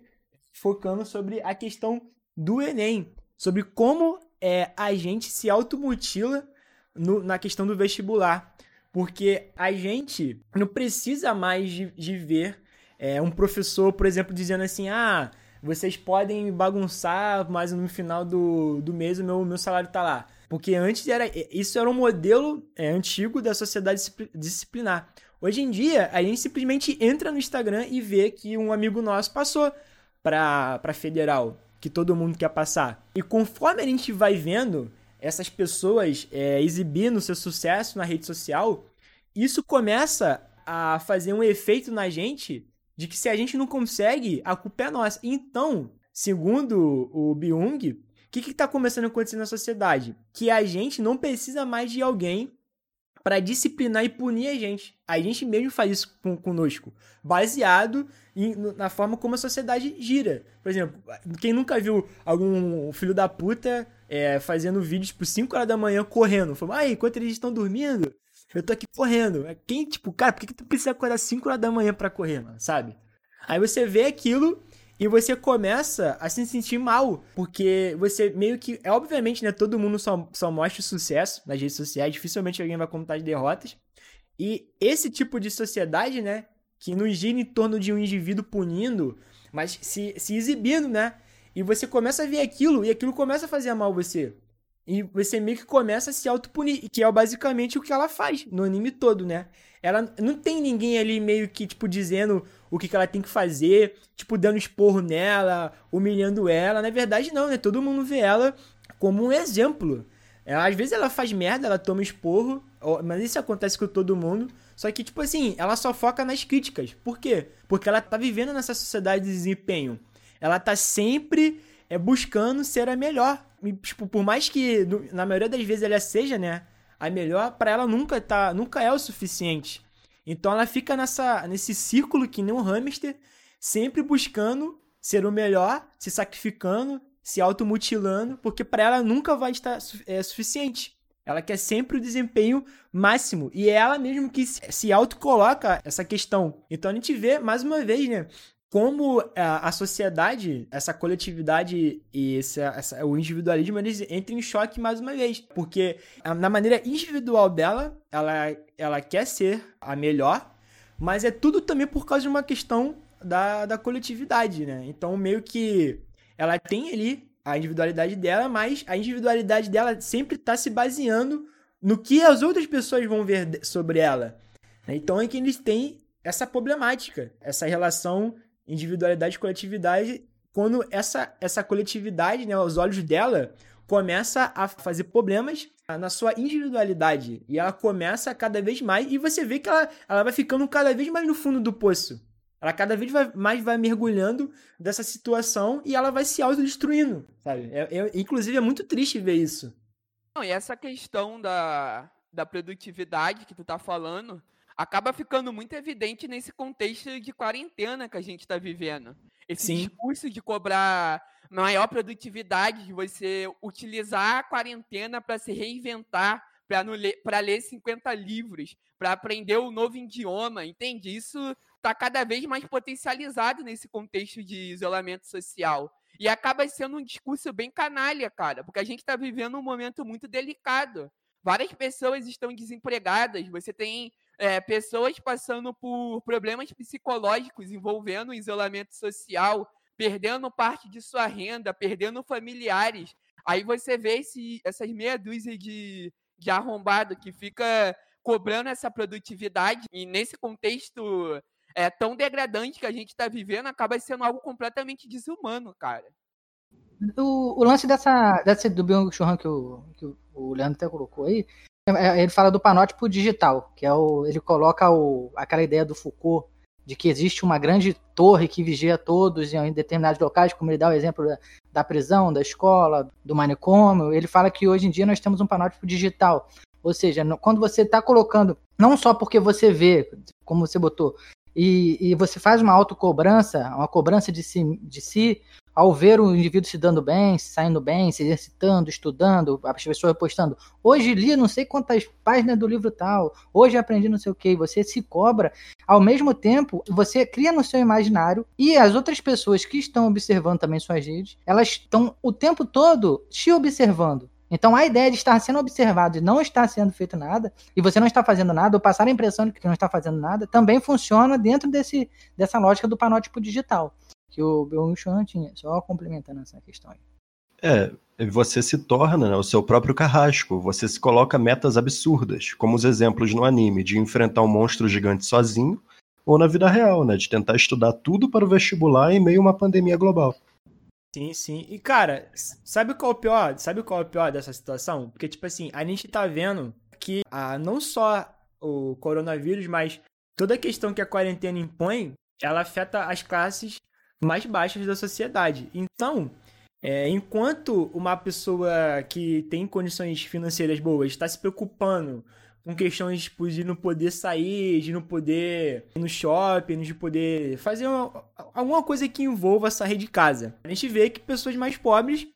focando sobre a questão do Enem, sobre como é, a gente se automutila no, na questão do vestibular. Porque a gente não precisa mais de, de ver é, um professor, por exemplo, dizendo assim: ah, vocês podem bagunçar, mas no final do, do mês o meu, meu salário tá lá. Porque antes era isso era um modelo é, antigo da sociedade disciplinar. Hoje em dia, a gente simplesmente entra no Instagram e vê que um amigo nosso passou para federal, que todo mundo quer passar. E conforme a gente vai vendo essas pessoas é, exibindo seu sucesso na rede social, isso começa a fazer um efeito na gente de que se a gente não consegue, a culpa é nossa. Então, segundo o Byung, o que está começando a acontecer na sociedade? Que a gente não precisa mais de alguém para disciplinar e punir a gente. A gente mesmo faz isso com, conosco, baseado em, na forma como a sociedade gira. Por exemplo, quem nunca viu algum filho da puta é, fazendo vídeos por 5 horas da manhã correndo? Falando, ai, enquanto eles estão dormindo, eu tô aqui correndo. Quem, tipo, cara, por que, que tu precisa acordar 5 horas da manhã para correr, mano, sabe? Aí você vê aquilo e você começa a se sentir mal, porque você meio que. É obviamente, né? Todo mundo só, só mostra sucesso nas redes sociais, dificilmente alguém vai contar de derrotas. E esse tipo de sociedade, né? Que nos gira em torno de um indivíduo punindo, mas se, se exibindo, né? E você começa a ver aquilo, e aquilo começa a fazer mal você. E você meio que começa a se autopunir, que é basicamente o que ela faz no anime todo, né? Ela não tem ninguém ali meio que, tipo, dizendo o que, que ela tem que fazer, tipo, dando esporro nela, humilhando ela. Na verdade, não, né? Todo mundo vê ela como um exemplo. Ela, às vezes ela faz merda, ela toma esporro, mas isso acontece com todo mundo. Só que, tipo assim, ela só foca nas críticas. Por quê? Porque ela tá vivendo nessa sociedade de desempenho. Ela tá sempre é, buscando ser a melhor. Tipo, por mais que na maioria das vezes ela seja, né? a melhor para ela nunca tá, nunca é o suficiente. Então ela fica nessa nesse círculo que nem um hamster, sempre buscando ser o melhor, se sacrificando, se automutilando, porque para ela nunca vai estar é, suficiente. Ela quer sempre o desempenho máximo. E é ela mesmo que se autocoloca essa questão. Então a gente vê, mais uma vez, né? Como a, a sociedade, essa coletividade e esse, essa, o individualismo, eles entram em choque mais uma vez. Porque na maneira individual dela, ela, ela quer ser a melhor, mas é tudo também por causa de uma questão da, da coletividade, né? Então, meio que ela tem ali a individualidade dela, mas a individualidade dela sempre está se baseando no que as outras pessoas vão ver sobre ela. Então é que eles têm essa problemática, essa relação individualidade e coletividade, quando essa, essa coletividade, né, aos olhos dela, começa a fazer problemas na sua individualidade. E ela começa cada vez mais, e você vê que ela, ela vai ficando cada vez mais no fundo do poço. Ela cada vez vai, mais vai mergulhando dessa situação e ela vai se autodestruindo, sabe? É, é, inclusive é muito triste ver isso. Não, e essa questão da, da produtividade que tu tá falando, acaba ficando muito evidente nesse contexto de quarentena que a gente está vivendo. Esse Sim. discurso de cobrar maior produtividade, de você utilizar a quarentena para se reinventar, para ler 50 livros, para aprender um novo idioma, entende? Isso está cada vez mais potencializado nesse contexto de isolamento social. E acaba sendo um discurso bem canalha, cara, porque a gente está vivendo um momento muito delicado. Várias pessoas estão desempregadas, você tem é, pessoas passando por problemas psicológicos envolvendo isolamento social, perdendo parte de sua renda, perdendo familiares. Aí você vê esse, essas meia dúzia de, de arrombado que fica cobrando essa produtividade e nesse contexto é, tão degradante que a gente está vivendo acaba sendo algo completamente desumano, cara. O, o lance dessa, dessa do Byung-Chul que, o, que o Leandro até colocou aí ele fala do panótipo digital, que é o. Ele coloca o, aquela ideia do Foucault de que existe uma grande torre que vigia todos em determinados locais, como ele dá o exemplo da, da prisão, da escola, do manicômio. Ele fala que hoje em dia nós temos um panótipo digital. Ou seja, quando você está colocando, não só porque você vê, como você botou, e, e você faz uma autocobrança, uma cobrança de si, de si ao ver o indivíduo se dando bem, saindo bem, se exercitando, estudando, as pessoas postando, hoje li não sei quantas páginas do livro tal, hoje aprendi não sei o que, você se cobra, ao mesmo tempo, você cria no seu imaginário e as outras pessoas que estão observando também suas redes, elas estão o tempo todo te observando. Então a ideia de estar sendo observado e não estar sendo feito nada, e você não está fazendo nada, ou passar a impressão de que não está fazendo nada, também funciona dentro desse, dessa lógica do panótipo digital que o Byung-Chun tinha, só complementando essa questão aí. É, você se torna né, o seu próprio carrasco, você se coloca metas absurdas, como os exemplos no anime de enfrentar um monstro gigante sozinho, ou na vida real, né, de tentar estudar tudo para o vestibular em meio a uma pandemia global. Sim, sim. E cara, sabe qual é o pior? Sabe qual é o pior dessa situação? Porque tipo assim, a gente tá vendo que ah, não só o coronavírus, mas toda a questão que a quarentena impõe, ela afeta as classes mais baixas da sociedade. Então, é, enquanto uma pessoa que tem condições financeiras boas está se preocupando com questões tipo, de não poder sair, de não poder ir no shopping, de poder fazer uma, alguma coisa que envolva sair de casa. A gente vê que pessoas mais pobres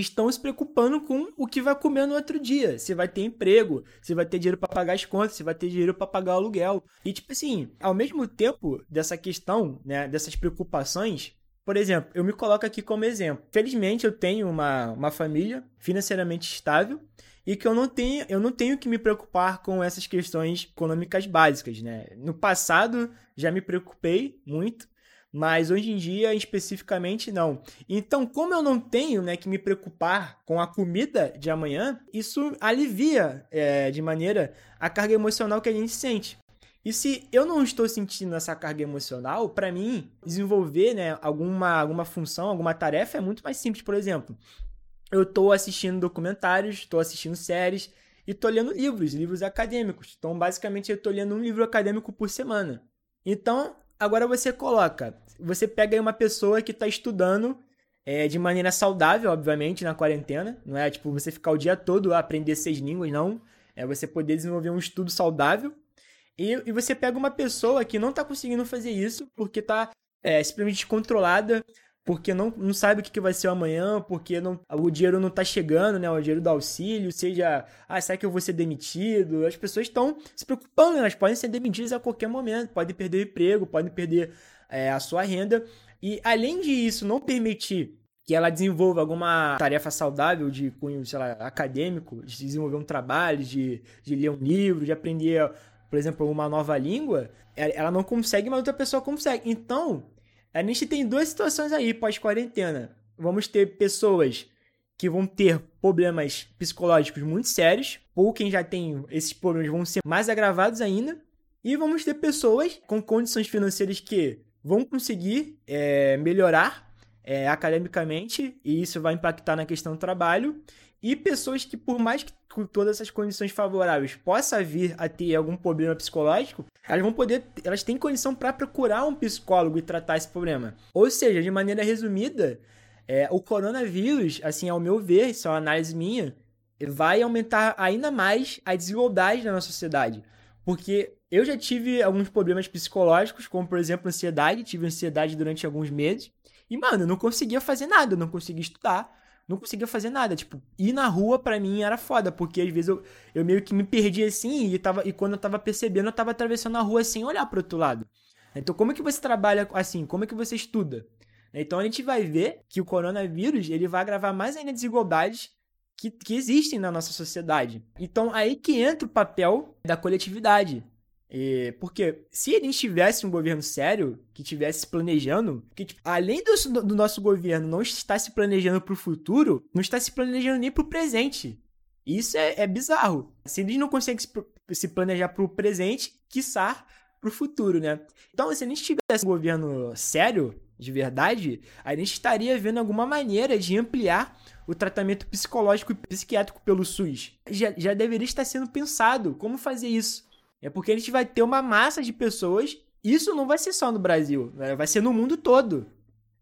estão se preocupando com o que vai comer no outro dia. Se vai ter emprego, se vai ter dinheiro para pagar as contas, se vai ter dinheiro para pagar o aluguel. E tipo assim, ao mesmo tempo dessa questão, né, dessas preocupações, por exemplo, eu me coloco aqui como exemplo. Felizmente eu tenho uma, uma família financeiramente estável e que eu não tenho eu não tenho que me preocupar com essas questões econômicas básicas, né? No passado já me preocupei muito, mas hoje em dia especificamente não. Então, como eu não tenho né, que me preocupar com a comida de amanhã, isso alivia é, de maneira a carga emocional que a gente sente. E se eu não estou sentindo essa carga emocional, para mim, desenvolver né, alguma, alguma função, alguma tarefa é muito mais simples. Por exemplo, eu estou assistindo documentários, estou assistindo séries e estou lendo livros, livros acadêmicos. Então, basicamente, eu estou lendo um livro acadêmico por semana. Então, agora você coloca você pega aí uma pessoa que está estudando é, de maneira saudável, obviamente, na quarentena. Não é tipo você ficar o dia todo a aprender seis línguas, não. É você poder desenvolver um estudo saudável. E, e você pega uma pessoa que não está conseguindo fazer isso porque está é, simplesmente descontrolada, porque não, não sabe o que, vai ser amanhã, porque não, o dinheiro não tá chegando, né? O dinheiro do auxílio, seja, ah, será que eu vou ser demitido? As pessoas estão se preocupando, elas podem ser demitidas a qualquer momento, podem perder o emprego, podem perder é, a sua renda. E além de isso, não permitir que ela desenvolva alguma tarefa saudável de cunho, sei lá, acadêmico, de desenvolver um trabalho, de, de ler um livro, de aprender, por exemplo, uma nova língua, ela não consegue, mas outra pessoa consegue. Então, a gente tem duas situações aí pós-quarentena. Vamos ter pessoas que vão ter problemas psicológicos muito sérios, ou quem já tem esses problemas vão ser mais agravados ainda, e vamos ter pessoas com condições financeiras que vão conseguir é, melhorar é, academicamente, e isso vai impactar na questão do trabalho, e pessoas que, por mais que com todas essas condições favoráveis possa vir a ter algum problema psicológico, elas vão poder, elas têm condição para procurar um psicólogo e tratar esse problema. Ou seja, de maneira resumida, é, o coronavírus, assim, ao meu ver, isso é uma análise minha, vai aumentar ainda mais a desigualdade na nossa sociedade. Porque eu já tive alguns problemas psicológicos, como por exemplo ansiedade, tive ansiedade durante alguns meses, e mano, eu não conseguia fazer nada, eu não conseguia estudar, não conseguia fazer nada. Tipo, ir na rua para mim era foda, porque às vezes eu, eu meio que me perdia assim e, tava, e quando eu tava percebendo, eu tava atravessando a rua sem olhar pro outro lado. Então, como é que você trabalha assim? Como é que você estuda? Então, a gente vai ver que o coronavírus ele vai agravar mais ainda desigualdades que, que existem na nossa sociedade. Então, aí que entra o papel da coletividade. E, porque se a gente tivesse um governo sério, que tivesse planejando, que tipo, além do, do, nosso governo não estar se planejando para o futuro, não está se planejando nem para o presente. Isso é, é, bizarro. Se eles não conseguem se, se planejar para o presente, quiçá para o futuro, né? Então, se a gente tivesse um governo sério, de verdade, a gente estaria vendo alguma maneira de ampliar o tratamento psicológico e psiquiátrico pelo SUS. Já, já deveria estar sendo pensado como fazer isso. É porque a gente vai ter uma massa de pessoas. Isso não vai ser só no Brasil, né? vai ser no mundo todo.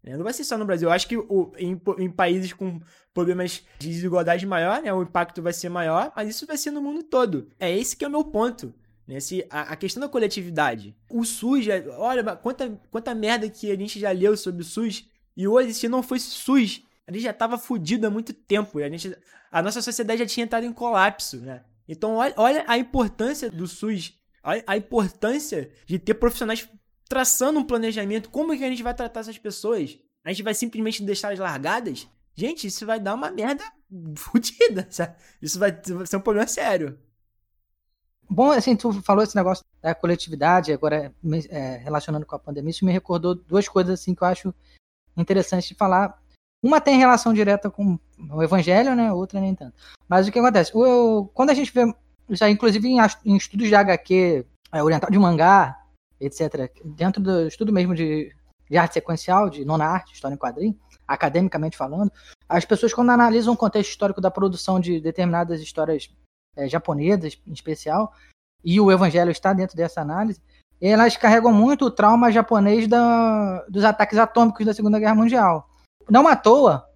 Né? Não vai ser só no Brasil. Eu acho que o, em, em, países com problemas de desigualdade maior, né, o impacto vai ser maior, mas isso vai ser no mundo todo. É esse que é o meu ponto. Né? Se, a, a questão da coletividade. O SUS, olha, quanta, quanta merda que a gente já leu sobre o SUS. E hoje, se não fosse SUS, a gente já tava fudido há muito tempo. A, gente, a nossa sociedade já tinha entrado em colapso, né? Então, olha, olha a importância do SUS, olha a importância de ter profissionais traçando um planejamento. Como é que a gente vai tratar essas pessoas? A gente vai simplesmente deixá-las largadas? Gente, isso vai dar uma merda fodida, [laughs] sabe? Isso vai, vai ser um problema sério. Bom, assim, tu falou esse negócio da coletividade, agora é, relacionando com a pandemia, isso me recordou duas coisas assim que eu acho interessante de falar. Uma tem relação direta com o evangelho, né? Outra nem tanto. Mas o que acontece? O, quando a gente vê, isso inclusive em, em estudos de HQ, é, oriental de mangá, etc., dentro do estudo mesmo de, de arte sequencial, de nona arte, história em quadrinho, academicamente falando, as pessoas quando analisam o contexto histórico da produção de determinadas histórias é, japonesas, em especial, e o evangelho está dentro dessa análise, elas carregam muito o trauma japonês da, dos ataques atômicos da Segunda Guerra Mundial. Não à toa,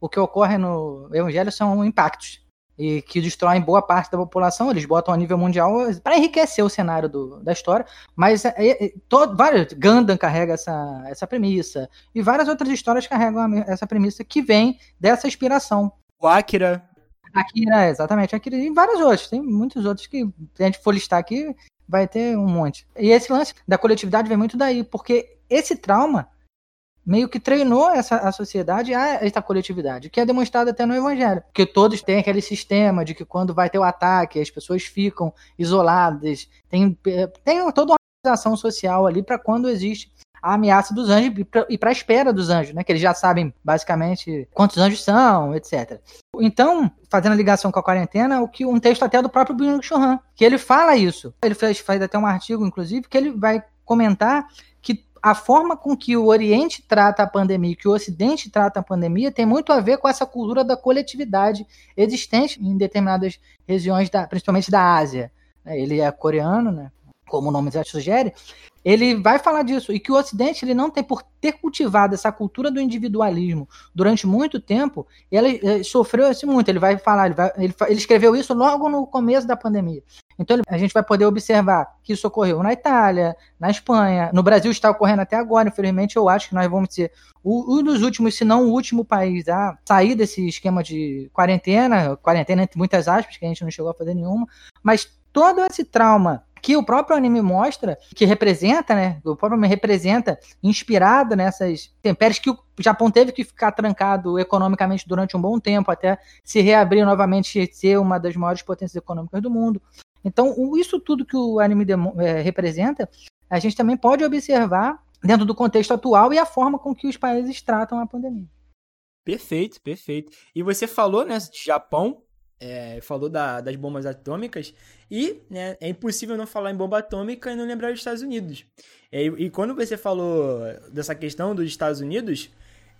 o que ocorre no Evangelho são impactos e que destroem boa parte da população. Eles botam a nível mundial para enriquecer o cenário do, da história, mas é, é, todo, vários, Gundam carrega essa, essa premissa e várias outras histórias carregam essa premissa que vem dessa inspiração. O Akira. Akira, exatamente. Akira e vários outros. Tem muitos outros que, se a gente for listar aqui, vai ter um monte. E esse lance da coletividade vem muito daí, porque esse trauma meio que treinou essa a sociedade a essa coletividade, que é demonstrado até no Evangelho. Que todos têm aquele sistema de que quando vai ter o ataque, as pessoas ficam isoladas, tem, tem toda uma organização social ali para quando existe a ameaça dos anjos e para a espera dos anjos, né? Que eles já sabem basicamente quantos anjos são, etc. Então, fazendo a ligação com a quarentena, o que um texto até do próprio Byung Chul que ele fala isso. Ele fez, faz até um artigo, inclusive, que ele vai comentar a forma com que o Oriente trata a pandemia, que o Ocidente trata a pandemia, tem muito a ver com essa cultura da coletividade existente em determinadas regiões, da, principalmente da Ásia. Ele é coreano, né? como o nome já sugere, ele vai falar disso e que o Ocidente ele não tem por ter cultivado essa cultura do individualismo durante muito tempo, ele, ele sofreu isso muito. Ele vai falar, ele, vai, ele, ele, escreveu isso logo no começo da pandemia. Então ele, a gente vai poder observar que isso ocorreu na Itália, na Espanha, no Brasil está ocorrendo até agora. Infelizmente, eu acho que nós vamos ser um dos últimos, se não o último país a sair desse esquema de quarentena, quarentena entre muitas aspas, que a gente não chegou a fazer nenhuma, mas todo esse trauma que o próprio anime mostra, que representa, né? O próprio anime representa, inspirado nessas tempéries que o Japão teve que ficar trancado economicamente durante um bom tempo, até se reabrir novamente e ser uma das maiores potências econômicas do mundo. Então, isso tudo que o anime é, representa, a gente também pode observar dentro do contexto atual e a forma com que os países tratam a pandemia. Perfeito, perfeito. E você falou, né, de Japão, é, falou da, das bombas atômicas, e né, é impossível não falar em bomba atômica e não lembrar dos Estados Unidos. É, e, quando você falou dessa questão dos Estados Unidos,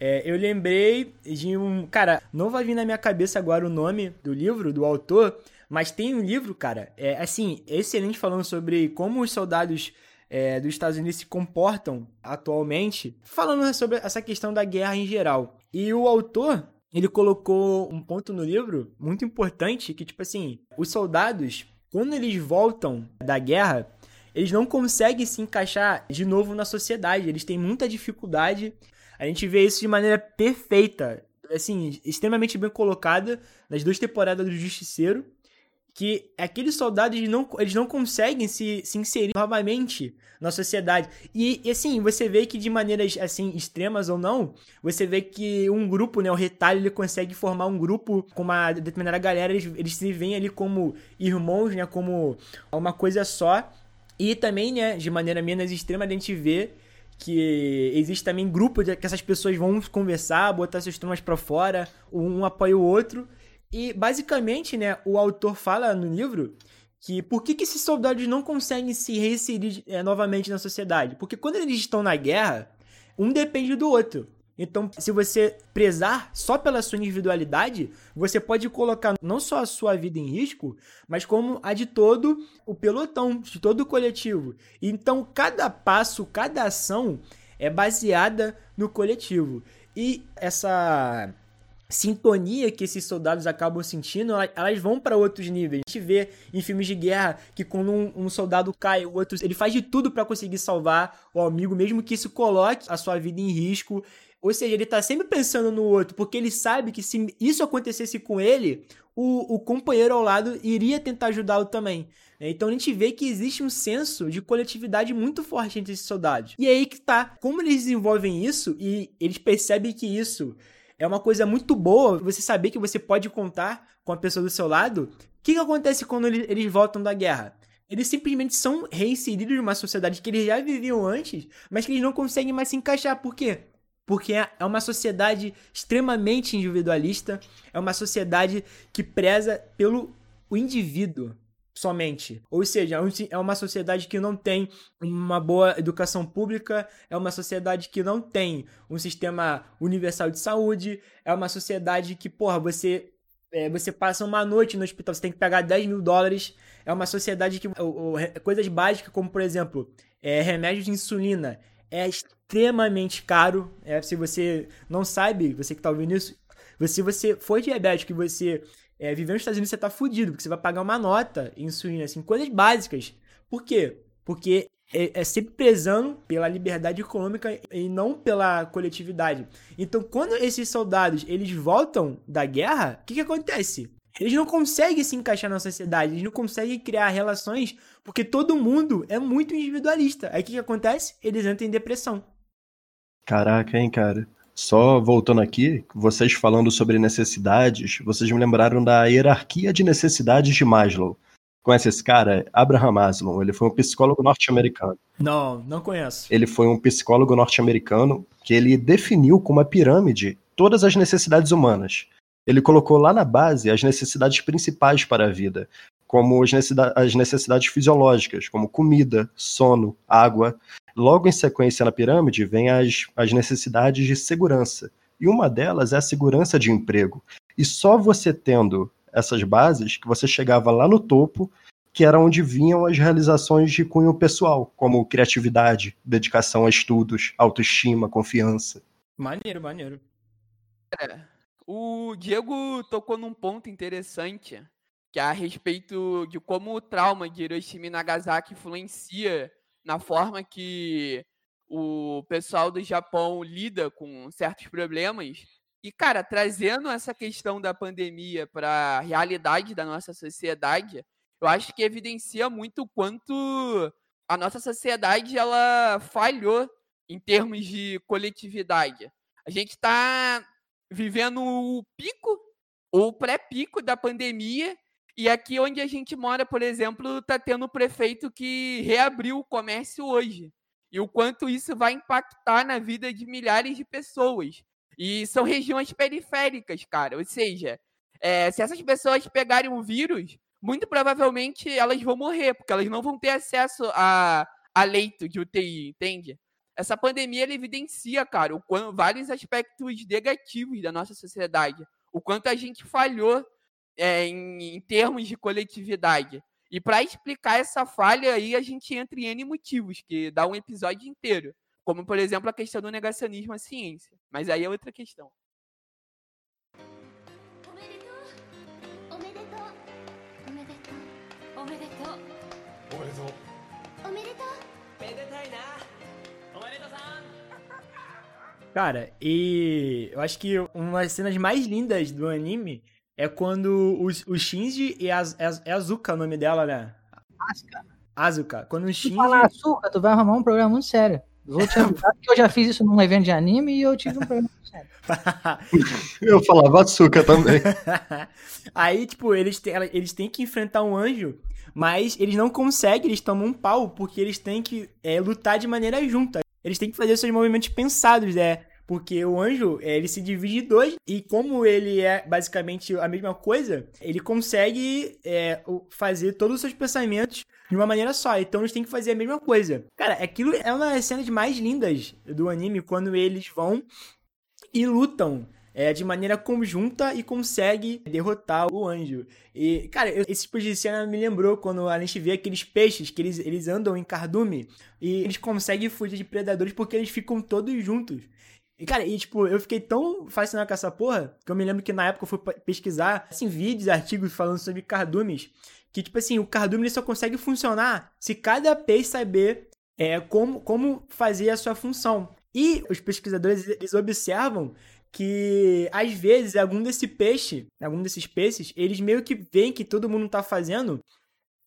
é, eu lembrei de um. Cara, não vai vir na minha cabeça agora o nome do livro, do autor, mas tem um livro, cara, é assim, excelente falando sobre como os soldados é, dos Estados Unidos se comportam atualmente, falando sobre essa questão da guerra em geral. E o autor, ele colocou um ponto no livro muito importante que, tipo assim, os soldados, quando eles voltam da guerra, eles não conseguem se encaixar de novo na sociedade. Eles têm muita dificuldade. A gente vê isso de maneira perfeita, assim, extremamente bem colocada nas duas temporadas do Justiceiro que aqueles soldados eles não, eles não conseguem se, se inserir novamente na sociedade. E, e, assim, você vê que de maneiras assim extremas ou não, você vê que um grupo, né, o retalho, ele consegue formar um grupo com uma determinada galera, eles, eles se veem ali como irmãos, né, como uma coisa só. E também, né, de maneira menos extrema, a gente vê que existe também grupo de que essas pessoas vão conversar, botar seus temas para fora, um apoia o outro. E basicamente, né, o autor fala no livro que por que, que esses soldados não conseguem se reinserir é, novamente na sociedade? Porque quando eles estão na guerra, um depende do outro. Então, se você prezar só pela sua individualidade, você pode colocar não só a sua vida em risco, mas como a de todo o pelotão, de todo o coletivo. Então, cada passo, cada ação é baseada no coletivo. E essa sintonia que esses soldados acabam sentindo, elas vão para outros níveis. A gente vê em filmes de guerra que quando um, um soldado cai, o outro ele faz de tudo para conseguir salvar o amigo, mesmo que isso coloque a sua vida em risco. Ou seja, ele tá sempre pensando no outro, porque ele sabe que se isso acontecesse com ele, o, o companheiro ao lado iria tentar ajudá-lo também. Então a gente vê que existe um senso de coletividade muito forte entre esses soldados. E é aí que tá, como eles desenvolvem isso e eles percebem que isso é uma coisa muito boa você saber que você pode contar com a pessoa do seu lado. O que, que acontece quando eles voltam da guerra? Eles simplesmente são reinseridos numa sociedade que eles já viviam antes, mas que eles não conseguem mais se encaixar. Por quê? Porque é uma sociedade extremamente individualista, é uma sociedade que preza pelo o indivíduo somente. Ou seja, é uma sociedade que não tem uma boa educação pública, é uma sociedade que não tem um sistema universal de saúde, é uma sociedade que, porra, você. É, você passa uma noite no hospital, você tem que pagar 10 mil dólares. É uma sociedade que. coisas básicas, como por exemplo, é, remédios de insulina, é extremamente caro. É, se você não sabe, você que está ouvindo isso, se você for diabético e você é, viver nos Estados Unidos você tá fudido, porque você vai pagar uma nota em insulina, assim, coisas básicas. Por quê? Porque é, é, sempre prezando pela liberdade econômica e não pela coletividade. Então, quando esses soldados eles voltam da guerra, o que, que acontece? Eles não conseguem se encaixar na sociedade, eles não conseguem criar relações, porque todo mundo é muito individualista. Aí o que, que acontece? Eles entram em depressão. Caraca, hein, cara. Só voltando aqui, vocês falando sobre necessidades, vocês me lembraram da hierarquia de necessidades de Maslow. Conhece esse cara? Abraham Maslow. Ele foi um psicólogo norte-americano. Não, não conheço. Ele foi um psicólogo norte-americano que ele definiu com uma pirâmide todas as necessidades humanas. Ele colocou lá na base as necessidades principais para a vida, como as necessidades fisiológicas, como comida, sono, água. Logo em sequência na pirâmide vem as, as necessidades de segurança. E uma delas é a segurança de emprego. E só você tendo essas bases que você chegava lá no topo, que era onde vinham as realizações de cunho pessoal, como criatividade, dedicação a estudos, autoestima, confiança. Maneiro, maneiro. É, o Diego tocou num ponto interessante, que é a respeito de como o trauma de Hiroshima e Nagasaki influencia na forma que o pessoal do Japão lida com certos problemas. E, cara, trazendo essa questão da pandemia para a realidade da nossa sociedade, eu acho que evidencia muito o quanto a nossa sociedade ela falhou em termos de coletividade. A gente está vivendo o pico ou pré-pico da pandemia e aqui onde a gente mora, por exemplo, está tendo o prefeito que reabriu o comércio hoje. E o quanto isso vai impactar na vida de milhares de pessoas. E são regiões periféricas, cara. Ou seja, é, se essas pessoas pegarem o vírus, muito provavelmente elas vão morrer, porque elas não vão ter acesso a, a leito de UTI, entende? Essa pandemia evidencia, cara, o quanto, vários aspectos negativos da nossa sociedade. O quanto a gente falhou é, em, em termos de coletividade. E para explicar essa falha aí, a gente entra em N motivos, que dá um episódio inteiro. Como, por exemplo, a questão do negacionismo à ciência. Mas aí é outra questão. Cara, e eu acho que uma das cenas mais lindas do anime é quando o, o Shinji e a, é Azuka o nome dela, né? Asuka. Azuka. Quando o Shinji... Se falar açúcar, tu vai arrumar um programa muito sério. Vou te avisar que eu já fiz isso num evento de anime e eu tive um problema muito sério. [laughs] eu falava açúcar também. [laughs] Aí, tipo, eles têm, eles têm que enfrentar um anjo, mas eles não conseguem, eles tomam um pau, porque eles têm que é, lutar de maneira junta. Eles têm que fazer seus movimentos pensados, né? Porque o anjo, é, ele se divide em dois, e como ele é basicamente a mesma coisa, ele consegue é, fazer todos os seus pensamentos de uma maneira só. Então eles têm que fazer a mesma coisa. Cara, aquilo é uma das cenas mais lindas do anime, quando eles vão e lutam é, de maneira conjunta e consegue derrotar o anjo. E, cara, esse tipo de cena me lembrou quando a gente vê aqueles peixes que eles, eles andam em cardume e eles conseguem fugir de predadores porque eles ficam todos juntos. E, cara, e tipo, eu fiquei tão fascinado com essa porra que eu me lembro que na época eu fui pesquisar, assim, vídeos, artigos falando sobre cardumes. Que, tipo assim, o cardume só consegue funcionar se cada peixe saber é, como, como fazer a sua função. E os pesquisadores, eles observam que, às vezes, algum desse peixe, algum desses peixes, eles meio que veem que todo mundo tá fazendo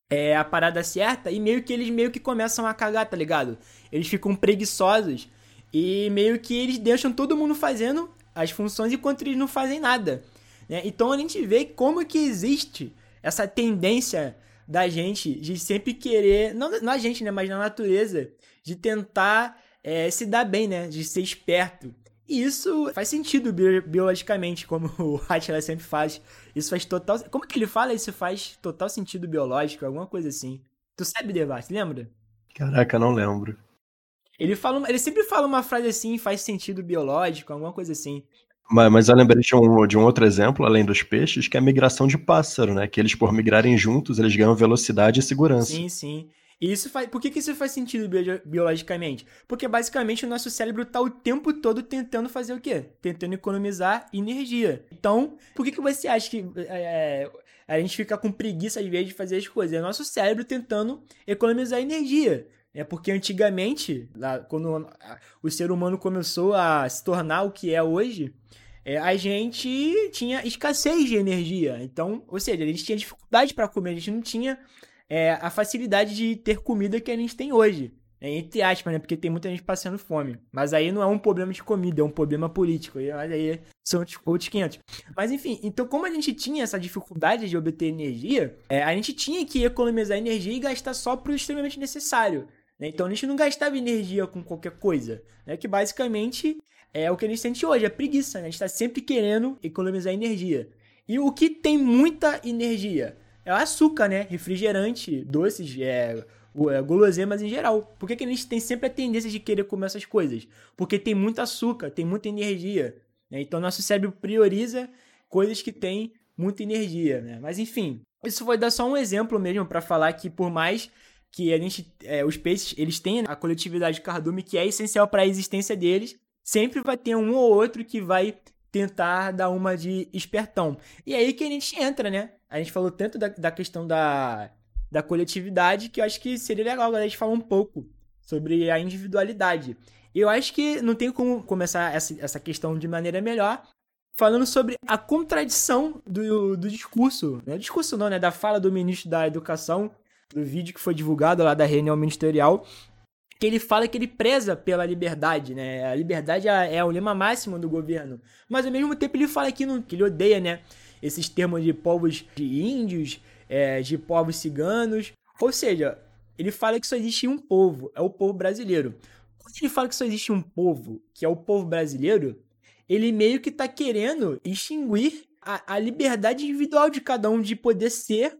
é, a parada certa e meio que eles meio que começam a cagar, tá ligado? Eles ficam preguiçosos e meio que eles deixam todo mundo fazendo as funções enquanto eles não fazem nada. Né? Então a gente vê como que existe essa tendência da gente de sempre querer, não, não a gente, né, mas na natureza, de tentar é, se dar bem, né, de ser esperto. E isso faz sentido biologicamente, como [laughs] o Atila sempre faz. Isso faz total. Como que ele fala? Isso faz total sentido biológico, alguma coisa assim. Tu sabe, Devast, lembra? Caraca, não lembro. Ele, fala, ele sempre fala uma frase assim, faz sentido biológico, alguma coisa assim. Mas, mas eu lembrei de um, de um outro exemplo, além dos peixes, que é a migração de pássaro, né? Que eles, por migrarem juntos, eles ganham velocidade e segurança. Sim, sim. E isso faz. Por que, que isso faz sentido biologicamente? Porque basicamente o nosso cérebro está o tempo todo tentando fazer o quê? Tentando economizar energia. Então, por que, que você acha que é, a gente fica com preguiça às vezes de fazer as coisas? É o nosso cérebro tentando economizar energia. É porque antigamente, lá, quando o ser humano começou a se tornar o que é hoje, é, a gente tinha escassez de energia. Então, ou seja, a gente tinha dificuldade para comer, a gente não tinha é, a facilidade de ter comida que a gente tem hoje. É, entre aspas, né? Porque tem muita gente passando fome. Mas aí não é um problema de comida, é um problema político. E aí são outros 500. Mas enfim, então como a gente tinha essa dificuldade de obter energia, é, a gente tinha que economizar energia e gastar só para o extremamente necessário. Né? Então a gente não gastava energia com qualquer coisa, né? que basicamente é o que a gente sente hoje, é preguiça. Né? A gente está sempre querendo economizar energia. E o que tem muita energia? É o açúcar, né? Refrigerante, doces, é, é, guloseimas em geral. Por que, que a gente tem sempre a tendência de querer comer essas coisas? Porque tem muito açúcar, tem muita energia. Né? Então nosso cérebro prioriza coisas que têm muita energia, né? Mas enfim, isso foi dar só um exemplo mesmo para falar que por mais que a gente, é, os peixes, eles têm a coletividade cardume que é essencial para a existência deles, sempre vai ter um ou outro que vai tentar dar uma de espertão. E é aí que a gente entra, né? A gente falou tanto da, da questão da, da coletividade que eu acho que seria legal a gente falar um pouco sobre a individualidade. Eu acho que não tem como começar essa, essa questão de maneira melhor falando sobre a contradição do, do discurso. Não é discurso não, né? Da fala do ministro da Educação, do vídeo que foi divulgado lá da reunião ministerial, que ele fala que ele preza pela liberdade, né? A liberdade é, é o lema máximo do governo. Mas ao mesmo tempo ele fala que, não, que ele odeia, né? Esses termos de povos de índios, é, de povos ciganos. Ou seja, ele fala que só existe um povo, é o povo brasileiro. Quando ele fala que só existe um povo, que é o povo brasileiro, ele meio que está querendo extinguir a, a liberdade individual de cada um de poder ser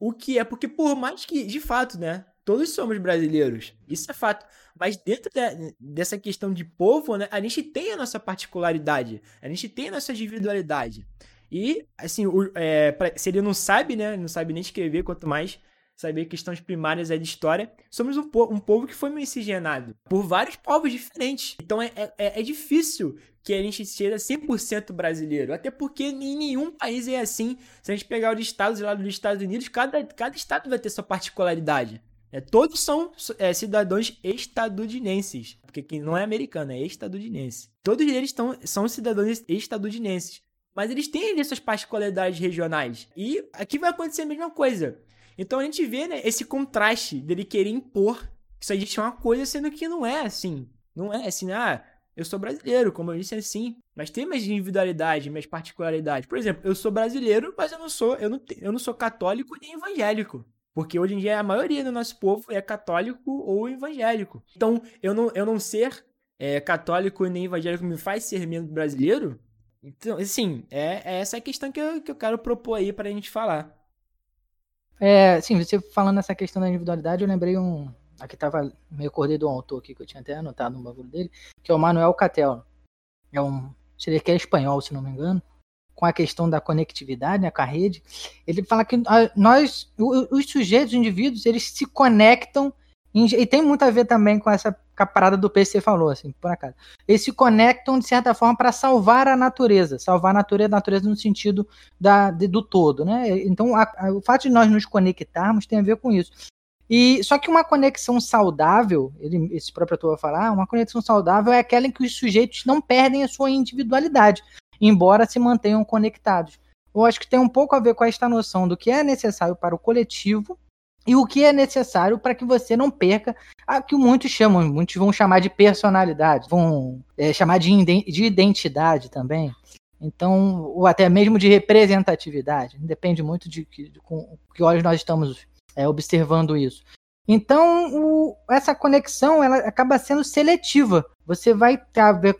o que é. Porque por mais que, de fato, né? Todos somos brasileiros, isso é fato. Mas dentro de, dessa questão de povo, né, a gente tem a nossa particularidade, a gente tem a nossa individualidade. E, assim, o, é, pra, se ele não sabe, né, não sabe nem escrever, quanto mais saber questões primárias aí de história, somos um, po um povo que foi miscigenado por vários povos diferentes. Então é, é, é difícil que a gente seja 100% brasileiro, até porque em nenhum país é assim. Se a gente pegar os estados lá dos Estados Unidos, cada, cada estado vai ter sua particularidade. É, todos são é, cidadãos estadunidenses. Porque quem não é americano, é estadunidense. Todos eles tão, são cidadãos estadunidenses. Mas eles têm ali suas particularidades regionais. E aqui vai acontecer a mesma coisa. Então a gente vê né, esse contraste dele querer impor que só existe uma coisa, sendo que não é assim. Não é assim, ah, eu sou brasileiro, como eu disse assim, mas tem minhas individualidades, minhas particularidades. Por exemplo, eu sou brasileiro, mas eu não sou, eu não, eu não sou católico nem evangélico. Porque hoje em dia a maioria do nosso povo é católico ou evangélico. Então, eu não, eu não ser é, católico nem evangélico me faz ser membro brasileiro? Então, assim, é, é essa a questão que eu, que eu quero propor aí para a gente falar. É, sim, você falando nessa questão da individualidade, eu lembrei um. Aqui tava meio acordei do autor aqui, que eu tinha até anotado no bagulho dele, que é o Manuel Catel. É um. Seria que é espanhol, se não me engano com a questão da conectividade, né, com a rede, ele fala que nós, os sujeitos, os indivíduos, eles se conectam, e tem muito a ver também com essa com a parada do PC falou, assim, por acaso. Eles se conectam, de certa forma, para salvar a natureza, salvar a natureza, a natureza no sentido da, de, do todo, né? Então, a, a, o fato de nós nos conectarmos tem a ver com isso. E só que uma conexão saudável, ele, esse próprio autor vai falar, uma conexão saudável é aquela em que os sujeitos não perdem a sua individualidade embora se mantenham conectados. Eu acho que tem um pouco a ver com esta noção do que é necessário para o coletivo e o que é necessário para que você não perca a que muitos chamam, muitos vão chamar de personalidade, vão é, chamar de, de identidade também. Então, ou até mesmo de representatividade. Depende muito de, de, de com que olhos nós estamos é, observando isso. Então, o, essa conexão ela acaba sendo seletiva. Você vai ter ver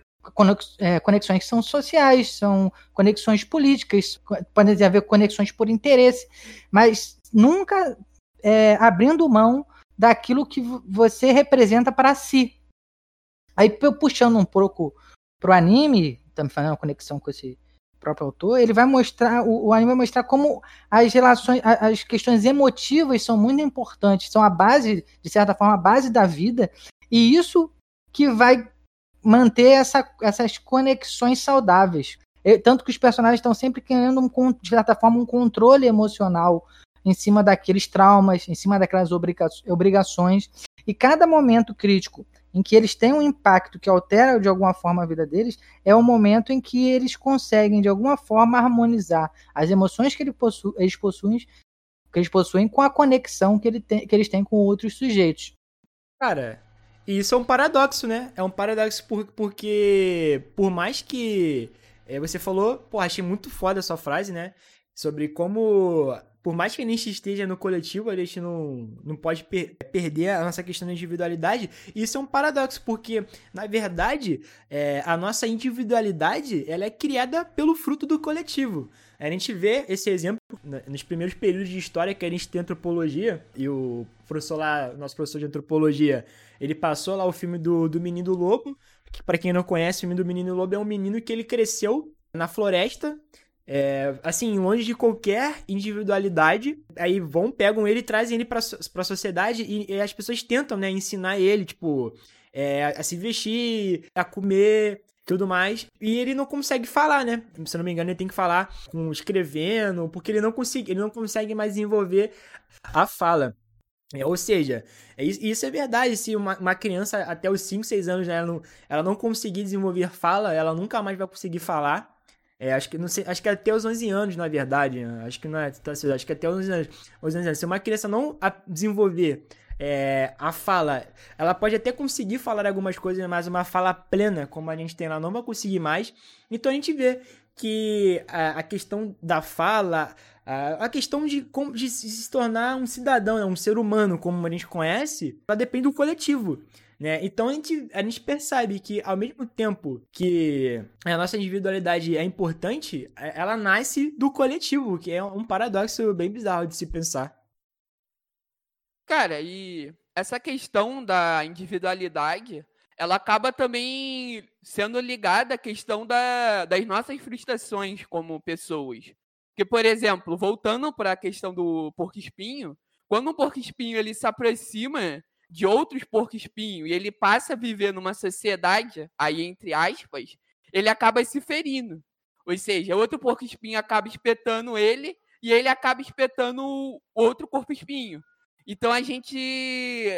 é, conexões que são sociais, são conexões políticas, podem haver conexões por interesse, mas nunca é, abrindo mão daquilo que você representa para si. Aí puxando um pouco pro anime, também fazendo uma conexão com esse próprio autor, ele vai mostrar, o, o, anime vai mostrar como as relações, as questões emotivas são muito importantes, são a base, de certa forma, a base da vida, e isso que vai manter essa, essas conexões saudáveis. Tanto que os personagens estão sempre querendo, um, de certa forma, um controle emocional em cima daqueles traumas, em cima daquelas obrigações. E cada momento crítico em que eles têm um impacto que altera de alguma forma a vida deles, é o momento em que eles conseguem, de alguma forma, harmonizar as emoções que eles possuem, que eles possuem com a conexão que, ele tem, que eles têm com outros sujeitos. Cara, e isso é um paradoxo, né? É um paradoxo por, porque, por mais que é, você falou, pô, achei muito foda a sua frase, né? Sobre como, por mais que a gente esteja no coletivo, a gente não, não pode per perder a nossa questão da individualidade. Isso é um paradoxo, porque, na verdade, é, a nossa individualidade ela é criada pelo fruto do coletivo. A gente vê esse exemplo nos primeiros períodos de história que a gente tem antropologia, e o professor lá, nosso professor de antropologia, ele passou lá o filme do, do Menino Lobo, que para quem não conhece, o filme do Menino Lobo é um menino que ele cresceu na floresta, é, assim, longe de qualquer individualidade. Aí vão, pegam ele trazem ele pra, pra sociedade e, e as pessoas tentam, né, ensinar ele, tipo, é, a se vestir, a comer, tudo mais. E ele não consegue falar, né? Se não me engano, ele tem que falar com escrevendo, porque ele não consegue, ele não consegue mais desenvolver a fala. É, ou seja, é, isso é verdade. Se uma, uma criança até os 5, 6 anos né, ela, não, ela não conseguir desenvolver fala, ela nunca mais vai conseguir falar. É, acho que não sei, acho que até os 11 anos, na verdade. Acho que não é, acho que até os 11 anos, os 11 anos. Se uma criança não desenvolver é, a fala, ela pode até conseguir falar algumas coisas, mas uma fala plena, como a gente tem lá, não vai conseguir mais. Então a gente vê que a, a questão da fala, a, a questão de, de se tornar um cidadão, né, um ser humano, como a gente conhece, ela depende do coletivo. Né? Então a gente, a gente percebe que ao mesmo tempo que a nossa individualidade é importante, é, ela nasce do coletivo, que é um paradoxo bem bizarro de se pensar. Cara, e essa questão da individualidade, ela acaba também sendo ligada à questão da, das nossas frustrações como pessoas. Que, por exemplo, voltando para a questão do porco-espinho, quando um porco-espinho ele se aproxima de outros porco-espinho e ele passa a viver numa sociedade, aí entre aspas, ele acaba se ferindo. Ou seja, outro porco-espinho acaba espetando ele e ele acaba espetando outro corpo-espinho. Então a gente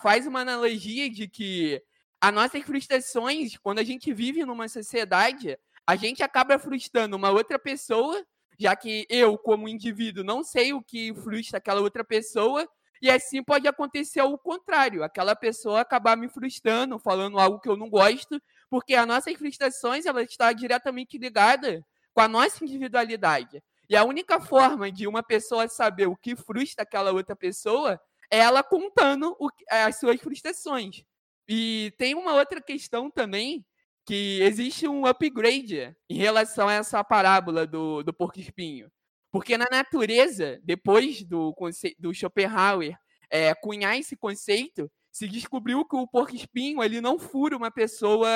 faz uma analogia de que as nossas frustrações, quando a gente vive numa sociedade, a gente acaba frustrando uma outra pessoa, já que eu, como indivíduo, não sei o que frustra aquela outra pessoa, e assim pode acontecer o contrário, aquela pessoa acabar me frustrando, falando algo que eu não gosto, porque as nossas frustrações ela está diretamente ligada com a nossa individualidade. E a única forma de uma pessoa saber o que frustra aquela outra pessoa é ela contando o, as suas frustrações. E tem uma outra questão também, que existe um upgrade em relação a essa parábola do, do porco-espinho. Porque na natureza, depois do, do Schopenhauer é, cunhar esse conceito, se descobriu que o porco-espinho ele não fura uma pessoa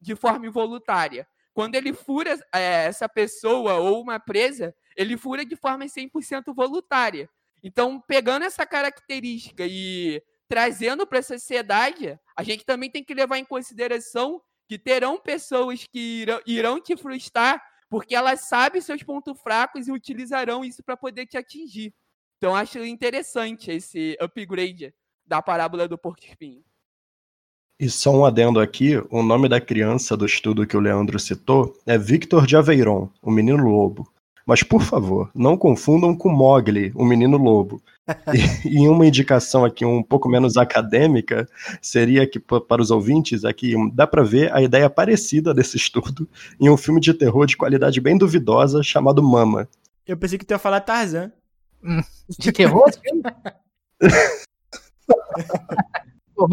de forma involuntária. Quando ele fura é, essa pessoa ou uma presa, ele fura de forma 100% voluntária. Então, pegando essa característica e trazendo para a sociedade, a gente também tem que levar em consideração que terão pessoas que irão, irão te frustrar porque elas sabem seus pontos fracos e utilizarão isso para poder te atingir. Então acho interessante esse upgrade da parábola do porco espinho. E só um adendo aqui, o nome da criança do estudo que o Leandro citou é Victor de Aveyron, o menino lobo. Mas, por favor, não confundam com Mogli, o menino lobo. E, [laughs] e uma indicação aqui um pouco menos acadêmica seria que, para os ouvintes aqui, dá para ver a ideia parecida desse estudo em um filme de terror de qualidade bem duvidosa chamado Mama. Eu pensei que tu ia falar Tarzan. Hum, de terror? [laughs]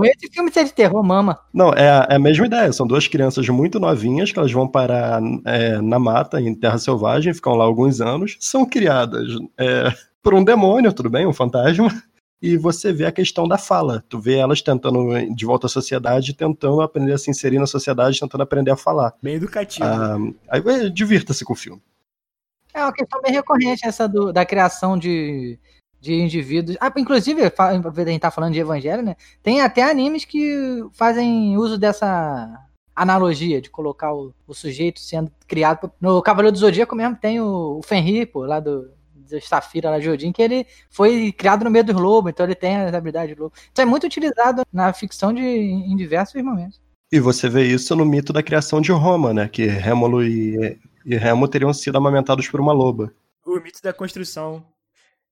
Esse filme é de terror, mama. Não, é a, é a, mesma ideia. São duas crianças muito novinhas que elas vão parar é, na mata, em terra selvagem, ficam lá alguns anos, são criadas é, por um demônio, tudo bem, um fantasma, e você vê a questão da fala. Tu vê elas tentando, de volta à sociedade, tentando aprender a se inserir na sociedade, tentando aprender a falar. Bem educativo. Ah, aí divirta-se com o filme. É uma questão bem recorrente essa do, da criação de de indivíduos. Ah, inclusive, a gente tá falando de evangelho, né? Tem até animes que fazem uso dessa analogia de colocar o, o sujeito sendo criado. No Cavaleiro do Zodíaco mesmo tem o, o Fenrir, pô, lá do, do Safira, lá de Odin, que ele foi criado no meio dos lobos, então ele tem as habilidades de lobo. Isso é muito utilizado na ficção de, em diversos momentos. E você vê isso no mito da criação de Roma, né? Que Rémulo e, e Remo teriam sido amamentados por uma loba. O mito da construção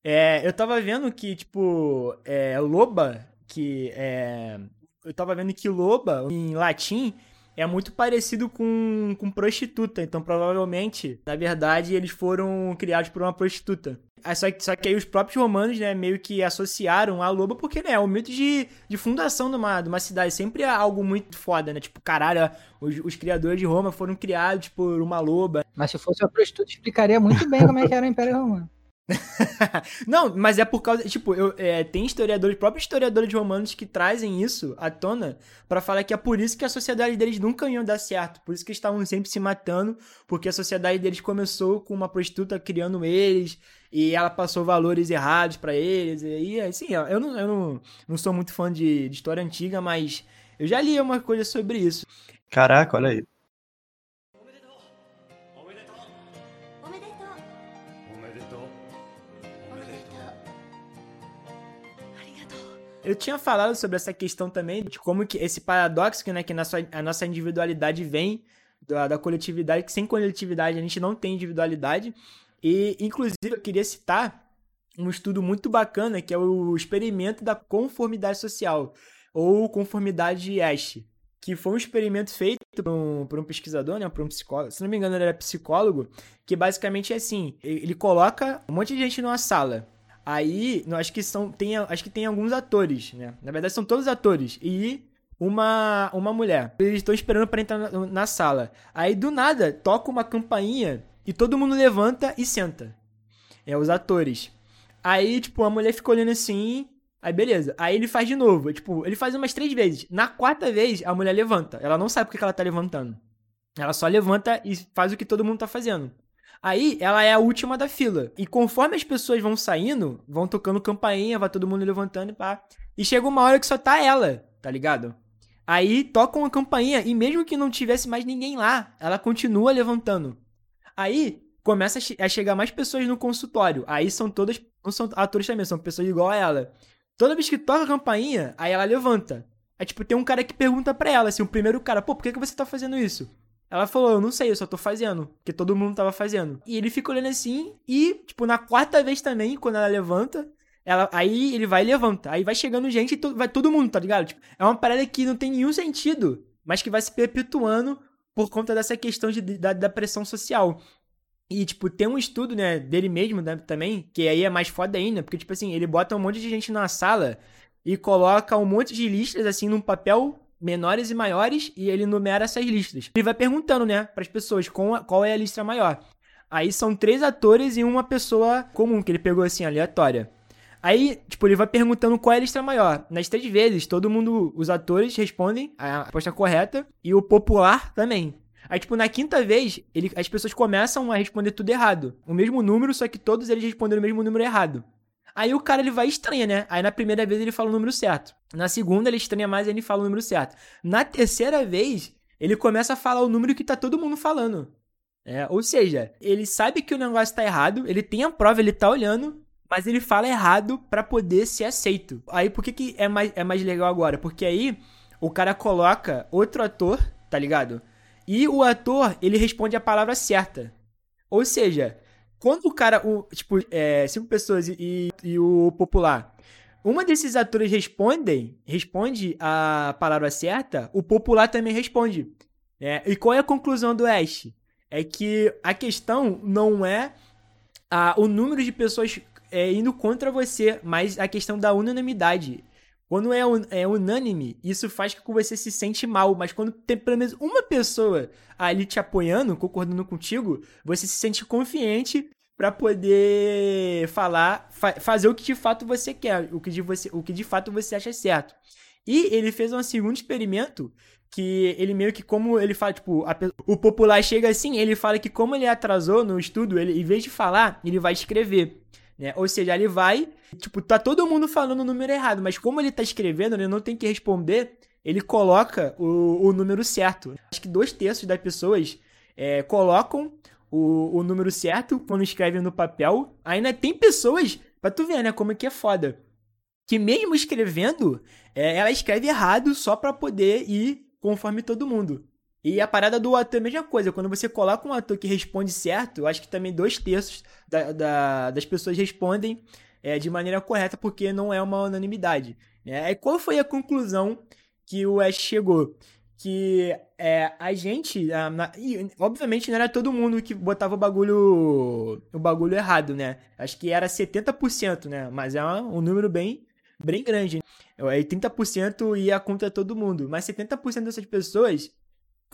é, eu tava vendo que, tipo, é, loba, que é. Eu tava vendo que loba, em latim, é muito parecido com, com prostituta. Então, provavelmente, na verdade, eles foram criados por uma prostituta. Só que, só que aí os próprios romanos, né, meio que associaram a loba, porque, né, é o mito de, de fundação de uma, de uma cidade. Sempre é algo muito foda, né? Tipo, caralho, os, os criadores de Roma foram criados por uma loba. Mas se fosse uma prostituta, explicaria muito bem como é que era o Império Romano. [laughs] não, mas é por causa. Tipo, eu, é, tem historiadores, próprios historiadores romanos que trazem isso à tona para falar que é por isso que a sociedade deles nunca ia dar certo. Por isso que estavam sempre se matando, porque a sociedade deles começou com uma prostituta criando eles e ela passou valores errados para eles. E assim, eu não, eu não, não sou muito fã de, de história antiga, mas eu já li uma coisa sobre isso. Caraca, olha aí. Eu tinha falado sobre essa questão também, de como que esse paradoxo, né, que a nossa individualidade vem da, da coletividade, que sem coletividade a gente não tem individualidade. E, inclusive, eu queria citar um estudo muito bacana, que é o experimento da conformidade social, ou conformidade Ash, que foi um experimento feito por um, por um pesquisador, né, por um psicólogo, se não me engano ele era psicólogo, que basicamente é assim, ele coloca um monte de gente numa sala, Aí, acho que são. Tem, acho que tem alguns atores, né? Na verdade, são todos atores. E uma, uma mulher. Eles estão esperando para entrar na, na, sala. Aí, do nada, toca uma campainha e todo mundo levanta e senta. É, os atores. Aí, tipo, a mulher fica olhando assim. Aí, beleza. Aí ele faz de novo. Tipo, ele faz umas três vezes. Na quarta vez, a mulher levanta. Ela não sabe porque que ela tá levantando. Ela só levanta e faz o que todo mundo tá fazendo. Aí ela é a última da fila. E conforme as pessoas vão saindo, vão tocando campainha, vai todo mundo levantando e pá. E chega uma hora que só tá ela, tá ligado? Aí tocam a campainha e mesmo que não tivesse mais ninguém lá, ela continua levantando. Aí começa a chegar mais pessoas no consultório. Aí são todas, não são atores também, são pessoas igual a ela. Toda vez que toca a campainha, aí ela levanta. Aí tipo, tem um cara que pergunta pra ela, assim, o primeiro cara, pô, por que, que você tá fazendo isso? Ela falou, eu não sei, eu só tô fazendo. Porque todo mundo tava fazendo. E ele fica olhando assim, e, tipo, na quarta vez também, quando ela levanta, ela, aí ele vai e levanta. Aí vai chegando gente e to, vai todo mundo, tá ligado? Tipo, é uma parada que não tem nenhum sentido, mas que vai se perpetuando por conta dessa questão de, da, da pressão social. E, tipo, tem um estudo, né, dele mesmo né, também, que aí é mais foda ainda, porque, tipo assim, ele bota um monte de gente na sala e coloca um monte de listas, assim, num papel menores e maiores e ele numera essas listas. Ele vai perguntando, né, para as pessoas qual, é a lista maior. Aí são três atores e uma pessoa comum que ele pegou assim, aleatória. Aí, tipo, ele vai perguntando qual é a lista maior. Nas três vezes, todo mundo, os atores respondem a resposta correta e o popular também. Aí, tipo, na quinta vez, ele, as pessoas começam a responder tudo errado. O mesmo número, só que todos eles responderam o mesmo número errado. Aí o cara ele vai estranha, né? Aí na primeira vez ele fala o número certo. Na segunda ele estranha mais e ele fala o número certo. Na terceira vez, ele começa a falar o número que tá todo mundo falando. É, ou seja, ele sabe que o negócio tá errado, ele tem a prova, ele tá olhando, mas ele fala errado para poder ser aceito. Aí por que, que é, mais, é mais legal agora? Porque aí o cara coloca outro ator, tá ligado? E o ator, ele responde a palavra certa. Ou seja, quando o cara, o, tipo, é, cinco pessoas e, e o popular, uma desses atores respondem, responde a palavra certa, o popular também responde. É, e qual é a conclusão do Ash? É que a questão não é a, o número de pessoas é, indo contra você, mas a questão da unanimidade. Quando é, un, é unânime, isso faz com que você se sente mal, mas quando tem pelo menos uma pessoa ali te apoiando, concordando contigo, você se sente confiante para poder falar, fa fazer o que de fato você quer, o que de, você, o que de fato você acha certo. E ele fez um segundo experimento que ele meio que como ele fala, tipo, a, o popular chega assim, ele fala que como ele atrasou no estudo, ele em vez de falar, ele vai escrever. Né? Ou seja, ele vai, tipo, tá todo mundo falando o número errado, mas como ele tá escrevendo, ele não tem que responder, ele coloca o, o número certo. Acho que dois terços das pessoas é, colocam o, o número certo quando escrevem no papel. Ainda tem pessoas, pra tu ver, né, como é que é foda. Que mesmo escrevendo, é, ela escreve errado só pra poder ir conforme todo mundo. E a parada do ator é a mesma coisa. Quando você coloca um ator que responde certo, eu acho que também dois terços da, da, das pessoas respondem é, de maneira correta, porque não é uma unanimidade. Né? E qual foi a conclusão que o Ash chegou? Que é, a gente. A, na, e, obviamente não era todo mundo que botava o bagulho. o bagulho errado, né? Acho que era 70%, né? Mas é um, número bem, bem grande. Aí 30% ia contra todo mundo. Mas 70% dessas pessoas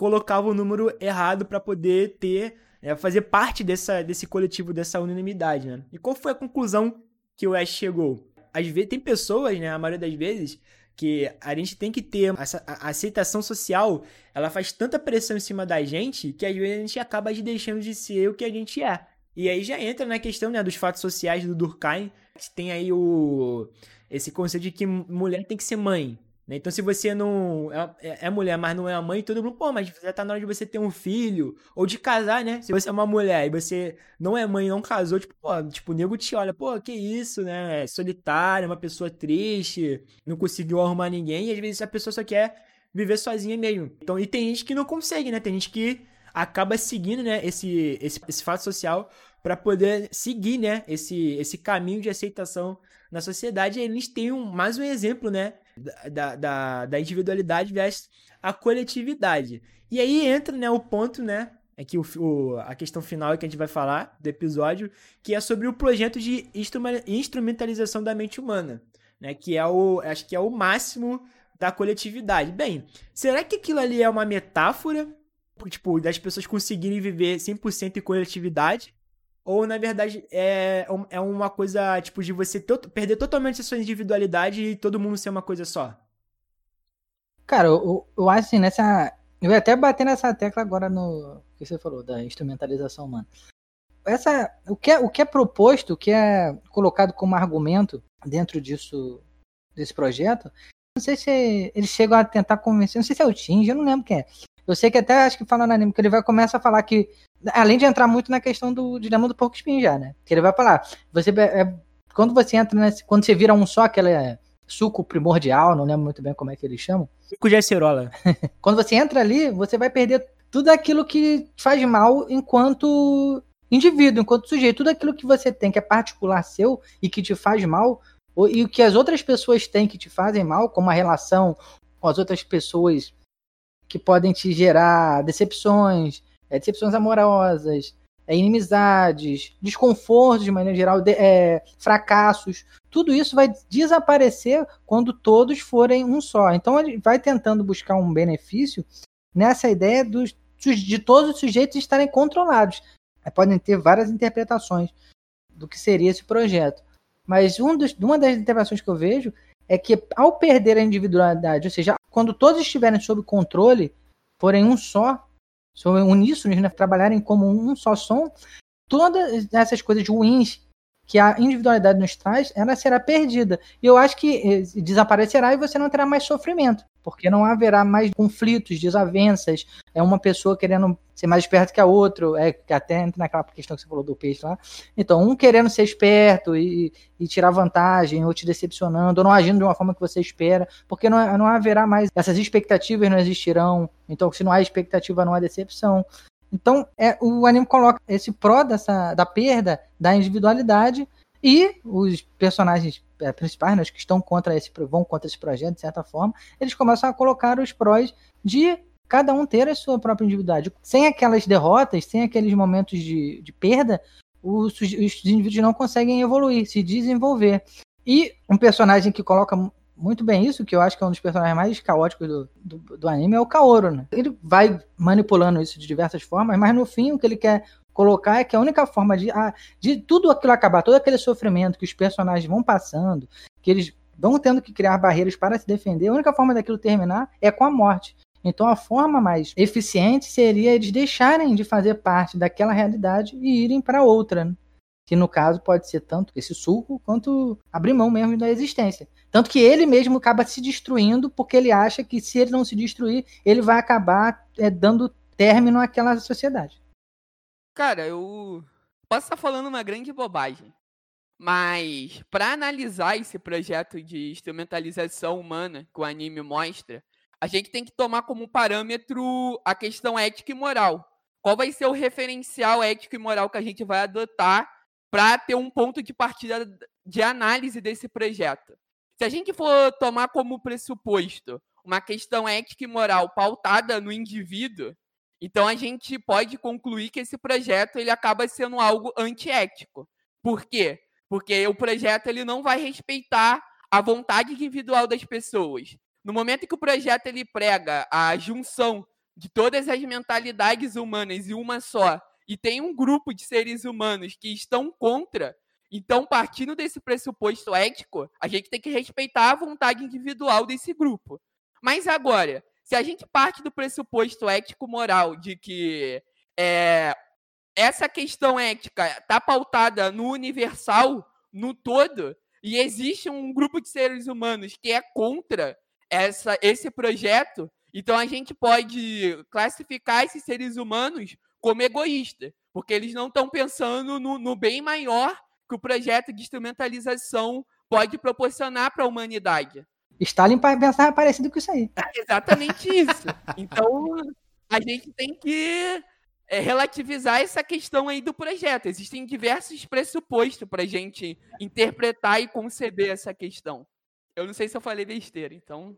colocava o número errado para poder ter é fazer parte dessa, desse coletivo, dessa unanimidade, né? E qual foi a conclusão que o Ash chegou? Às vezes, tem pessoas, né, a maioria das vezes, que a gente tem que ter essa a aceitação social, ela faz tanta pressão em cima da gente que às vezes a gente acaba deixando de ser o que a gente é. E aí já entra na questão né, dos fatos sociais do Durkheim, tem aí o esse conceito de que mulher tem que ser mãe. Né? Então, se você não é, é, é, mulher, mas não é a mãe, todo mundo, pô, mas já tá na hora de você ter um filho, ou de casar, né? Se você é uma mulher e você não é mãe, não casou, tipo, pô, tipo, o nego te olha, pô, que isso, né? É solitária, uma pessoa triste, não conseguiu arrumar ninguém, e às vezes a pessoa só quer viver sozinha mesmo. Então, e tem gente que não consegue, né? Tem gente que acaba seguindo, né, esse, esse, esse fato social para poder seguir, né, esse, esse caminho de aceitação na sociedade. Eles têm um, mais um exemplo, né, da, da, da individualidade versus a coletividade. E aí entra, né, o ponto, né, é que o, o, a questão final que a gente vai falar do episódio, que é sobre o projeto de instrumentalização da mente humana, né, que é o, acho que é o máximo da coletividade. Bem, será que aquilo ali é uma metáfora, tipo, das pessoas conseguirem viver 100% em coletividade? Ou, na verdade, é, é uma coisa, tipo, de você to perder totalmente a sua individualidade e todo mundo ser uma coisa só? Cara, eu, eu acho assim, nessa. Eu ia até bater nessa tecla agora no que você falou, da instrumentalização humana. Essa, o, que é, o que é proposto, o que é colocado como argumento dentro disso, desse projeto, não sei se eles chegam a tentar convencer, não sei se é o Tinge, eu não lembro quem é. Eu sei que até acho que fala no anime que ele vai começar a falar que além de entrar muito na questão do dilema do porco espinho já, né? Que ele vai falar, você é, quando você entra nesse, quando você vira um só, aquele é, suco primordial, não lembro muito bem como é que eles chamam. Suco de acerola. [laughs] quando você entra ali, você vai perder tudo aquilo que faz mal enquanto indivíduo, enquanto sujeito, tudo aquilo que você tem que é particular seu e que te faz mal, e o que as outras pessoas têm que te fazem mal, como a relação com as outras pessoas que podem te gerar decepções, é, decepções amorosas, é, inimizades, desconfortos de maneira geral, de, é, fracassos. Tudo isso vai desaparecer quando todos forem um só. Então ele vai tentando buscar um benefício nessa ideia dos, de todos os sujeitos estarem controlados. Podem ter várias interpretações do que seria esse projeto. Mas um dos, uma das interpretações que eu vejo é que ao perder a individualidade, ou seja, quando todos estiverem sob controle, forem um só, são uníssonos, né, trabalharem como um só som, todas essas coisas ruins que a individualidade nos traz, ela será perdida. E eu acho que eh, desaparecerá e você não terá mais sofrimento, porque não haverá mais conflitos, desavenças, é uma pessoa querendo ser mais esperto que a outra, é até entra naquela questão que você falou do peixe lá. Então, um querendo ser esperto e, e tirar vantagem, ou te decepcionando, ou não agindo de uma forma que você espera, porque não, não haverá mais, essas expectativas não existirão. Então, se não há expectativa, não há decepção. Então, é, o anime coloca esse pró dessa, da perda da individualidade e os personagens é, principais, né, os que estão contra esse, vão contra esse projeto, de certa forma, eles começam a colocar os prós de cada um ter a sua própria individualidade. Sem aquelas derrotas, sem aqueles momentos de, de perda, os, os indivíduos não conseguem evoluir, se desenvolver. E um personagem que coloca muito bem isso, que eu acho que é um dos personagens mais caóticos do, do, do, anime, é o Kaoru, né? Ele vai manipulando isso de diversas formas, mas no fim o que ele quer colocar é que a única forma de, ah, de tudo aquilo acabar, todo aquele sofrimento que os personagens vão passando, que eles vão tendo que criar barreiras para se defender, a única forma daquilo terminar é com a morte. Então a forma mais eficiente seria eles deixarem de fazer parte daquela realidade e irem para outra. Né? que no caso pode ser tanto esse suco quanto abrir mão mesmo da existência. Tanto que ele mesmo acaba se destruindo porque ele acha que se ele não se destruir, ele vai acabar é, dando término àquela sociedade. Cara, eu posso estar falando uma grande bobagem, mas para analisar esse projeto de instrumentalização humana que o anime mostra, a gente tem que tomar como parâmetro a questão ética e moral. Qual vai ser o referencial ético e moral que a gente vai adotar para ter um ponto de partida de análise desse projeto. Se a gente for tomar como pressuposto uma questão ética e moral pautada no indivíduo, então a gente pode concluir que esse projeto ele acaba sendo algo antiético. Por quê? Porque o projeto ele não vai respeitar a vontade individual das pessoas. No momento que o projeto ele prega a junção de todas as mentalidades humanas em uma só, e tem um grupo de seres humanos que estão contra, então, partindo desse pressuposto ético, a gente tem que respeitar a vontade individual desse grupo. Mas agora, se a gente parte do pressuposto ético-moral de que é, essa questão ética está pautada no universal, no todo, e existe um grupo de seres humanos que é contra essa, esse projeto, então a gente pode classificar esses seres humanos como egoístas, porque eles não estão pensando no, no bem maior que o projeto de instrumentalização pode proporcionar para a humanidade. Stalin pensava parecido com isso aí. É exatamente isso. Então, a gente tem que é, relativizar essa questão aí do projeto. Existem diversos pressupostos para a gente interpretar e conceber essa questão. Eu não sei se eu falei besteira, então.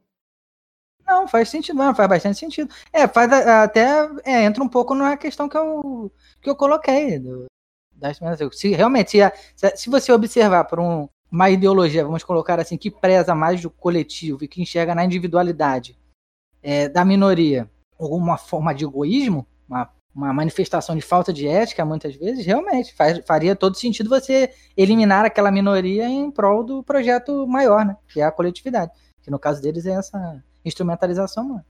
Não, faz sentido, não, faz bastante sentido. É, faz até é, entra um pouco na questão que eu, que eu coloquei do, se realmente, se, se você observar por um, uma ideologia, vamos colocar assim, que preza mais do coletivo e que enxerga na individualidade é, da minoria alguma forma de egoísmo, uma, uma manifestação de falta de ética, muitas vezes, realmente faz, faria todo sentido você eliminar aquela minoria em prol do projeto maior, né? Que é a coletividade. Que no caso deles é essa instrumentalização, mano.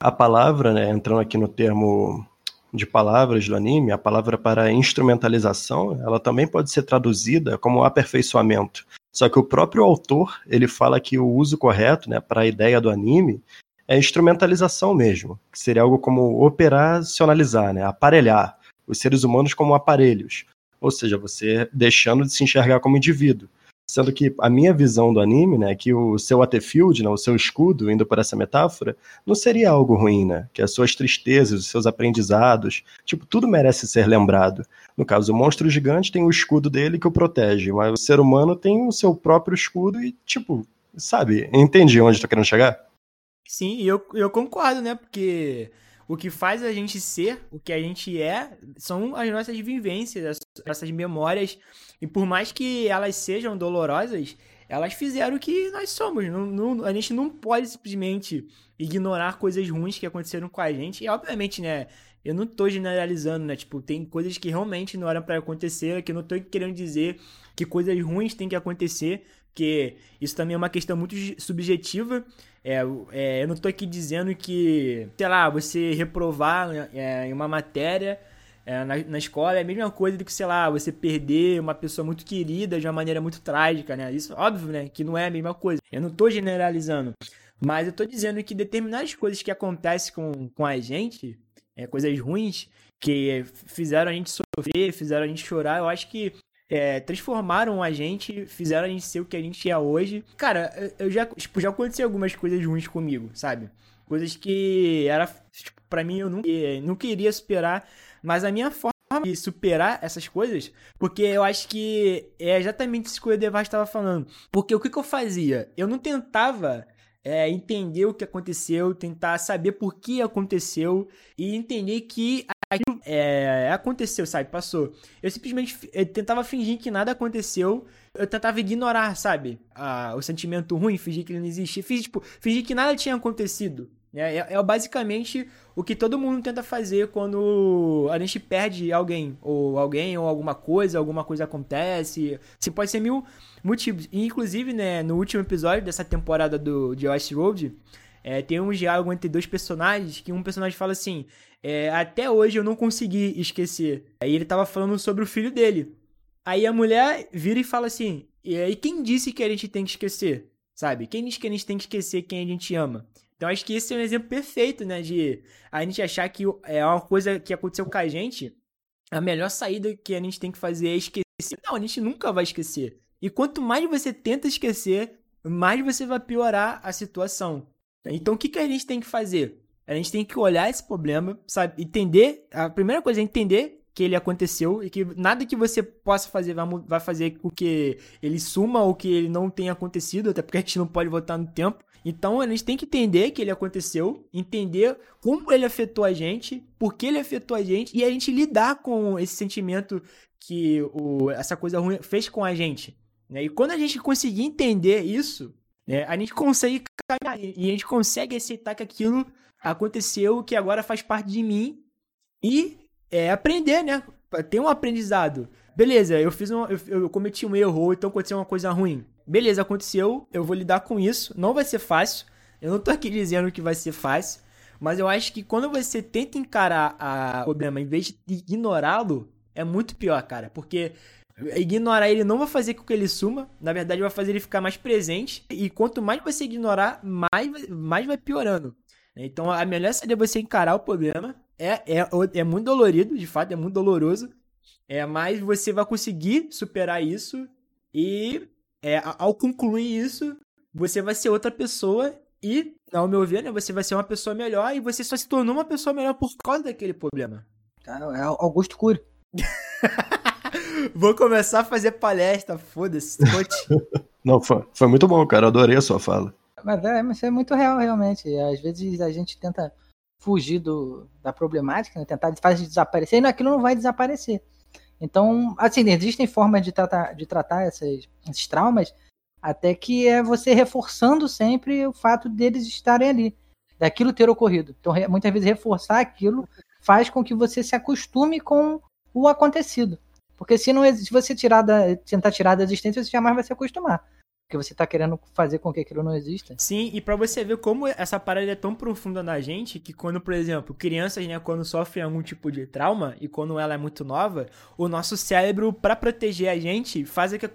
A palavra, né, entrando aqui no termo de palavras do anime, a palavra para instrumentalização, ela também pode ser traduzida como aperfeiçoamento. Só que o próprio autor, ele fala que o uso correto, né, para a ideia do anime é instrumentalização mesmo, que seria algo como operacionalizar, né, aparelhar os seres humanos como aparelhos. Ou seja, você deixando de se enxergar como indivíduo. Sendo que a minha visão do anime, né, que o seu Atefield, né, o seu escudo, indo por essa metáfora, não seria algo ruim, né? Que as suas tristezas, os seus aprendizados, tipo, tudo merece ser lembrado. No caso, o monstro gigante tem o escudo dele que o protege, mas o ser humano tem o seu próprio escudo e, tipo, sabe, entendi onde tô querendo chegar? Sim, eu, eu concordo, né? Porque o que faz a gente ser o que a gente é são as nossas vivências, as nossas memórias. E por mais que elas sejam dolorosas, elas fizeram o que nós somos. Não, não, a gente não pode simplesmente ignorar coisas ruins que aconteceram com a gente. E obviamente, né? Eu não tô generalizando, né? Tipo, tem coisas que realmente não eram para acontecer, que eu não tô querendo dizer que coisas ruins têm que acontecer, porque isso também é uma questão muito subjetiva. É, é, eu não tô aqui dizendo que, sei lá, você reprovar é, em uma matéria é, na, na, escola é a mesma coisa do que, sei lá, você perder uma pessoa muito querida de uma maneira muito trágica, né? Isso, óbvio, né? Que não é a mesma coisa. Eu não tô generalizando. Mas eu tô dizendo que determinadas coisas que acontecem com, com a gente, é, coisas ruins, que fizeram a gente sofrer, fizeram a gente chorar, eu acho que é, transformaram a gente, fizeram a gente ser o que a gente é hoje. Cara, eu já, tipo, já aconteceu algumas coisas ruins comigo, sabe? Coisas que era, tipo, pra mim eu não, não queria superar, mas a minha forma de superar essas coisas, porque eu acho que é exatamente isso que o Edevar estava falando. Porque o que, que eu fazia? Eu não tentava é, entender o que aconteceu, tentar saber por que aconteceu e entender que aquilo é, aconteceu, sabe? Passou. Eu simplesmente eu tentava fingir que nada aconteceu. Eu tentava ignorar, sabe? o sentimento ruim, fingir que ele não existia. Fingir, tipo, fingir que nada tinha acontecido. É, é, é, basicamente o que todo mundo tenta fazer quando a gente perde alguém. Ou alguém, ou alguma coisa, alguma coisa acontece. Assim, pode ser mil motivos. E, inclusive, né, no último episódio dessa temporada do, de Westworld, é, tem um diálogo entre dois personagens que um personagem fala assim: é, Até hoje eu não consegui esquecer. Aí ele tava falando sobre o filho dele. Aí a mulher vira e fala assim: E quem disse que a gente tem que esquecer? Sabe? Quem disse que a gente tem que esquecer quem a gente ama? Então acho que esse é um exemplo perfeito, né? De a gente achar que é uma coisa que aconteceu com a gente. A melhor saída que a gente tem que fazer é esquecer. Não, a gente nunca vai esquecer. E quanto mais você tenta esquecer, mais você vai piorar a situação. Então o que, que a gente tem que fazer? A gente tem que olhar esse problema, sabe? Entender. A primeira coisa é entender que ele aconteceu e que nada que você possa fazer vai, fazer com que ele suma ou que ele não tenha acontecido, até porque a gente não pode voltar no tempo. Então a gente tem que entender que ele aconteceu, entender como ele afetou a gente, por que ele afetou a gente e a gente lidar com esse sentimento que o, essa coisa ruim fez com a gente. Né? E quando a gente conseguir entender isso, né, a gente consegue caminhar e a gente consegue aceitar que aquilo aconteceu, que agora faz parte de mim e é aprender, né? Ter um aprendizado. Beleza, eu fiz um. Eu, eu cometi um erro, ou então aconteceu uma coisa ruim. Beleza, aconteceu, eu vou lidar com isso. Não vai ser fácil. Eu não tô aqui dizendo que vai ser fácil. Mas eu acho que quando você tenta encarar o problema em vez de ignorá-lo, é muito pior, cara. Porque ignorar ele não vai fazer com que ele suma. Na verdade, vai fazer ele ficar mais presente. E quanto mais você ignorar, mais, mais vai piorando. Então, a melhor saída é você encarar o problema. É, é, é muito dolorido, de fato, é muito doloroso. É, mas você vai conseguir superar isso. E é, ao concluir isso, você vai ser outra pessoa. E, ao meu ver, né, você vai ser uma pessoa melhor. E você só se tornou uma pessoa melhor por causa daquele problema. É Augusto Cury. [laughs] Vou começar a fazer palestra, foda-se. [laughs] Não, foi, foi muito bom, cara. Adorei a sua fala. Mas é, mas é muito real, realmente. Às vezes a gente tenta fugir do, da problemática, né? tentar fazer desaparecer, e aquilo não vai desaparecer. Então, assim, existem formas de tratar, de tratar esses, esses traumas, até que é você reforçando sempre o fato deles estarem ali, daquilo ter ocorrido. Então, muitas vezes reforçar aquilo faz com que você se acostume com o acontecido. Porque se, não, se você tirar da, tentar tirar da existência, você jamais vai se acostumar. Porque você tá querendo fazer com que aquilo não exista. Sim, e para você ver como essa parada é tão profunda na gente, que quando, por exemplo, crianças, né, quando sofrem algum tipo de trauma, e quando ela é muito nova, o nosso cérebro, para proteger a gente, faz que,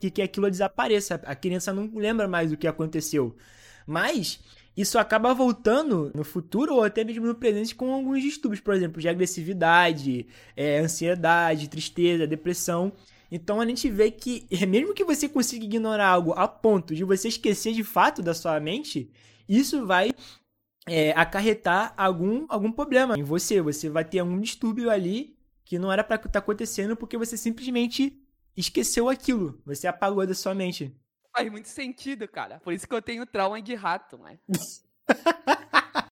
que, que aquilo desapareça. A criança não lembra mais do que aconteceu. Mas isso acaba voltando no futuro ou até mesmo no presente com alguns distúrbios, por exemplo, de agressividade, é, ansiedade, tristeza, depressão. Então a gente vê que, [laughs] mesmo que você consiga ignorar algo a ponto de você esquecer de fato da sua mente, isso vai é, acarretar algum, algum problema em você. Você vai ter algum distúrbio ali que não era para estar tá acontecendo porque você simplesmente esqueceu aquilo. Você apagou da sua mente. Faz muito sentido, cara. Por isso que eu tenho trauma de rato, mano. [laughs]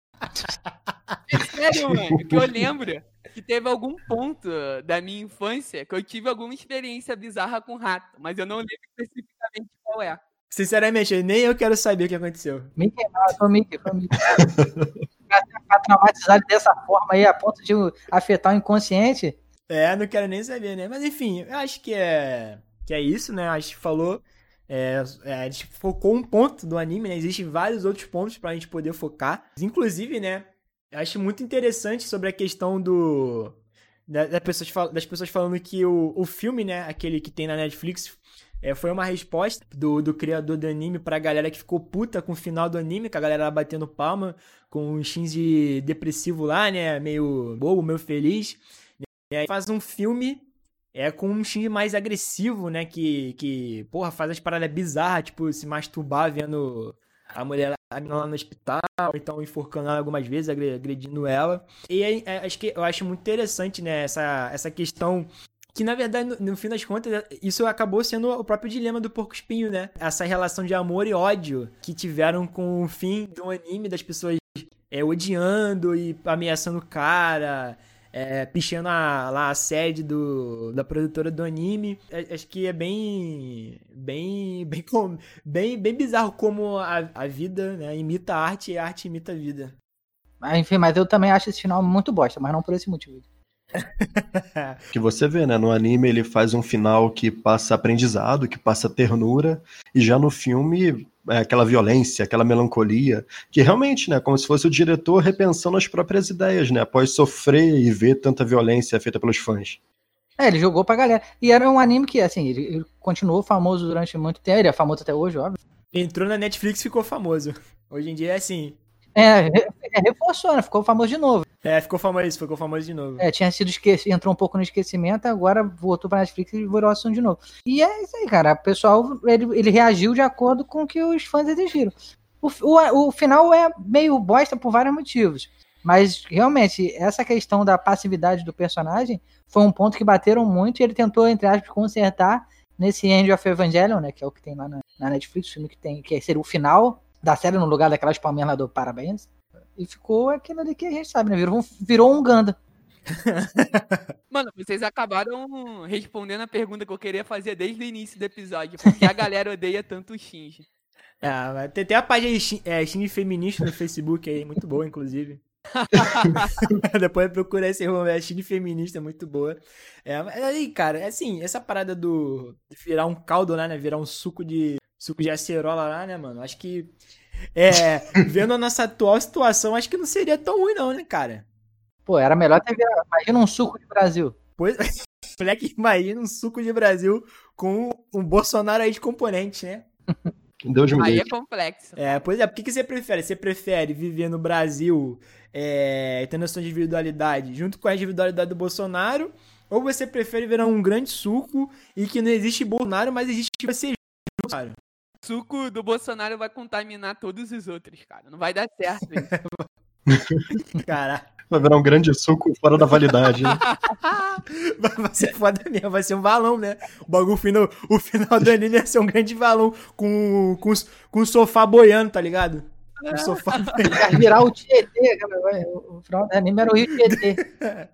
é sério, mano. Que eu lembro que teve algum ponto da minha infância que eu tive alguma experiência bizarra com rato, mas eu não lembro especificamente qual é. Sinceramente, nem eu quero saber o que aconteceu. Mickey, não, foi Mickey, foi Mickey. Ficar traumatizado dessa forma aí, a ponto de afetar o inconsciente. É, não quero nem saber, né? Mas enfim, eu acho que é, que é isso, né? Acho que falou. É, é, a gente focou um ponto do anime, né? Existem vários outros pontos pra gente poder focar. Inclusive, né? Acho muito interessante sobre a questão do. das, pessoas, das pessoas falando que o, o filme, né? Aquele que tem na Netflix, é, foi uma resposta do, do criador do anime pra galera que ficou puta com o final do anime, com a galera batendo palma, com um Shinji depressivo lá, né? Meio bobo, meio feliz. E aí faz um filme é com um Shinji mais agressivo, né? Que, que porra, faz as paradas bizarras, tipo, se masturbar vendo a mulher lá no hospital, então enforcando ela algumas vezes, agredindo ela. E aí, é, acho que eu acho muito interessante, né, essa, essa questão que na verdade, no, no, fim das contas, isso acabou sendo o próprio dilema do Porco Espinho, né? Essa relação de amor e ódio que tiveram com o fim do anime das pessoas é, odiando e ameaçando o cara, é, pichando a, lá a sede do, da produtora do anime. É, acho que é bem. bem. [laughs] bem, bem, bem bizarro como a, a vida né, imita a arte e a arte imita a vida. Enfim, mas eu também acho esse final muito bosta, mas não por esse motivo. [laughs] que você vê, né? No anime ele faz um final que passa aprendizado, que passa ternura, e já no filme aquela violência, aquela melancolia, que realmente, né, como se fosse o diretor repensando as próprias ideias, né, após sofrer e ver tanta violência feita pelos fãs. É, ele jogou pra galera. E era um anime que, assim, ele, ele continuou famoso durante muito tempo, ele é famoso até hoje, óbvio. Entrou na Netflix e ficou famoso. Hoje em dia é assim. É, é reforçou, né? Ficou famoso de novo. É, ficou famoso, ficou famoso de novo. É, tinha sido esquecido, entrou um pouco no esquecimento, agora voltou pra Netflix e virou assunto de novo. E é isso aí, cara. O pessoal, ele, ele reagiu de acordo com o que os fãs exigiram. O, o, o final é meio bosta por vários motivos. Mas, realmente, essa questão da passividade do personagem foi um ponto que bateram muito e ele tentou, entre aspas, consertar nesse End of Evangelion, né? Que é o que tem lá na, na Netflix, o filme que tem, que seria o final da série no lugar daquelas palminhas lá do Parabéns. E ficou aquilo ali que a gente sabe, né? Virou, virou um Ganda. [laughs] Mano, vocês acabaram respondendo a pergunta que eu queria fazer desde o início do episódio. Porque a galera odeia tanto o Shinji. Ah, tem, tem a página é, Shinji Feminista no Facebook aí, muito boa, inclusive. [laughs] Depois procura esse Chine feminista, muito boa. É, mas aí, cara, assim, essa parada do virar um caldo lá, né? Virar um suco de suco de acerola lá, né, mano? Acho que é, [laughs] vendo a nossa atual situação, acho que não seria tão ruim não, né, cara? Pô, era melhor ter virado. Imagina um suco de Brasil. Pois, [laughs] moleque, imagina um suco de Brasil com um Bolsonaro aí de componente, né? [laughs] Deus me Aí é complexo. É, pois é, por que, que você prefere? Você prefere viver no Brasil é, tendo a sua individualidade junto com a individualidade do Bolsonaro? Ou você prefere virar um grande suco e que não existe Bolsonaro, mas existe você junto, suco do Bolsonaro vai contaminar todos os outros, cara. Não vai dar certo isso. [laughs] Caraca, Vai virar um grande suco fora da validade. né? [laughs] vai ser foda mesmo, vai ser um balão, né? O bagulho final, o final do anime ia ser um grande balão com, com, com o sofá boiando, tá ligado? O sofá [laughs] boiando. Vai virar o Tietê, cara. vai- O final do anime era o Rio Tietê.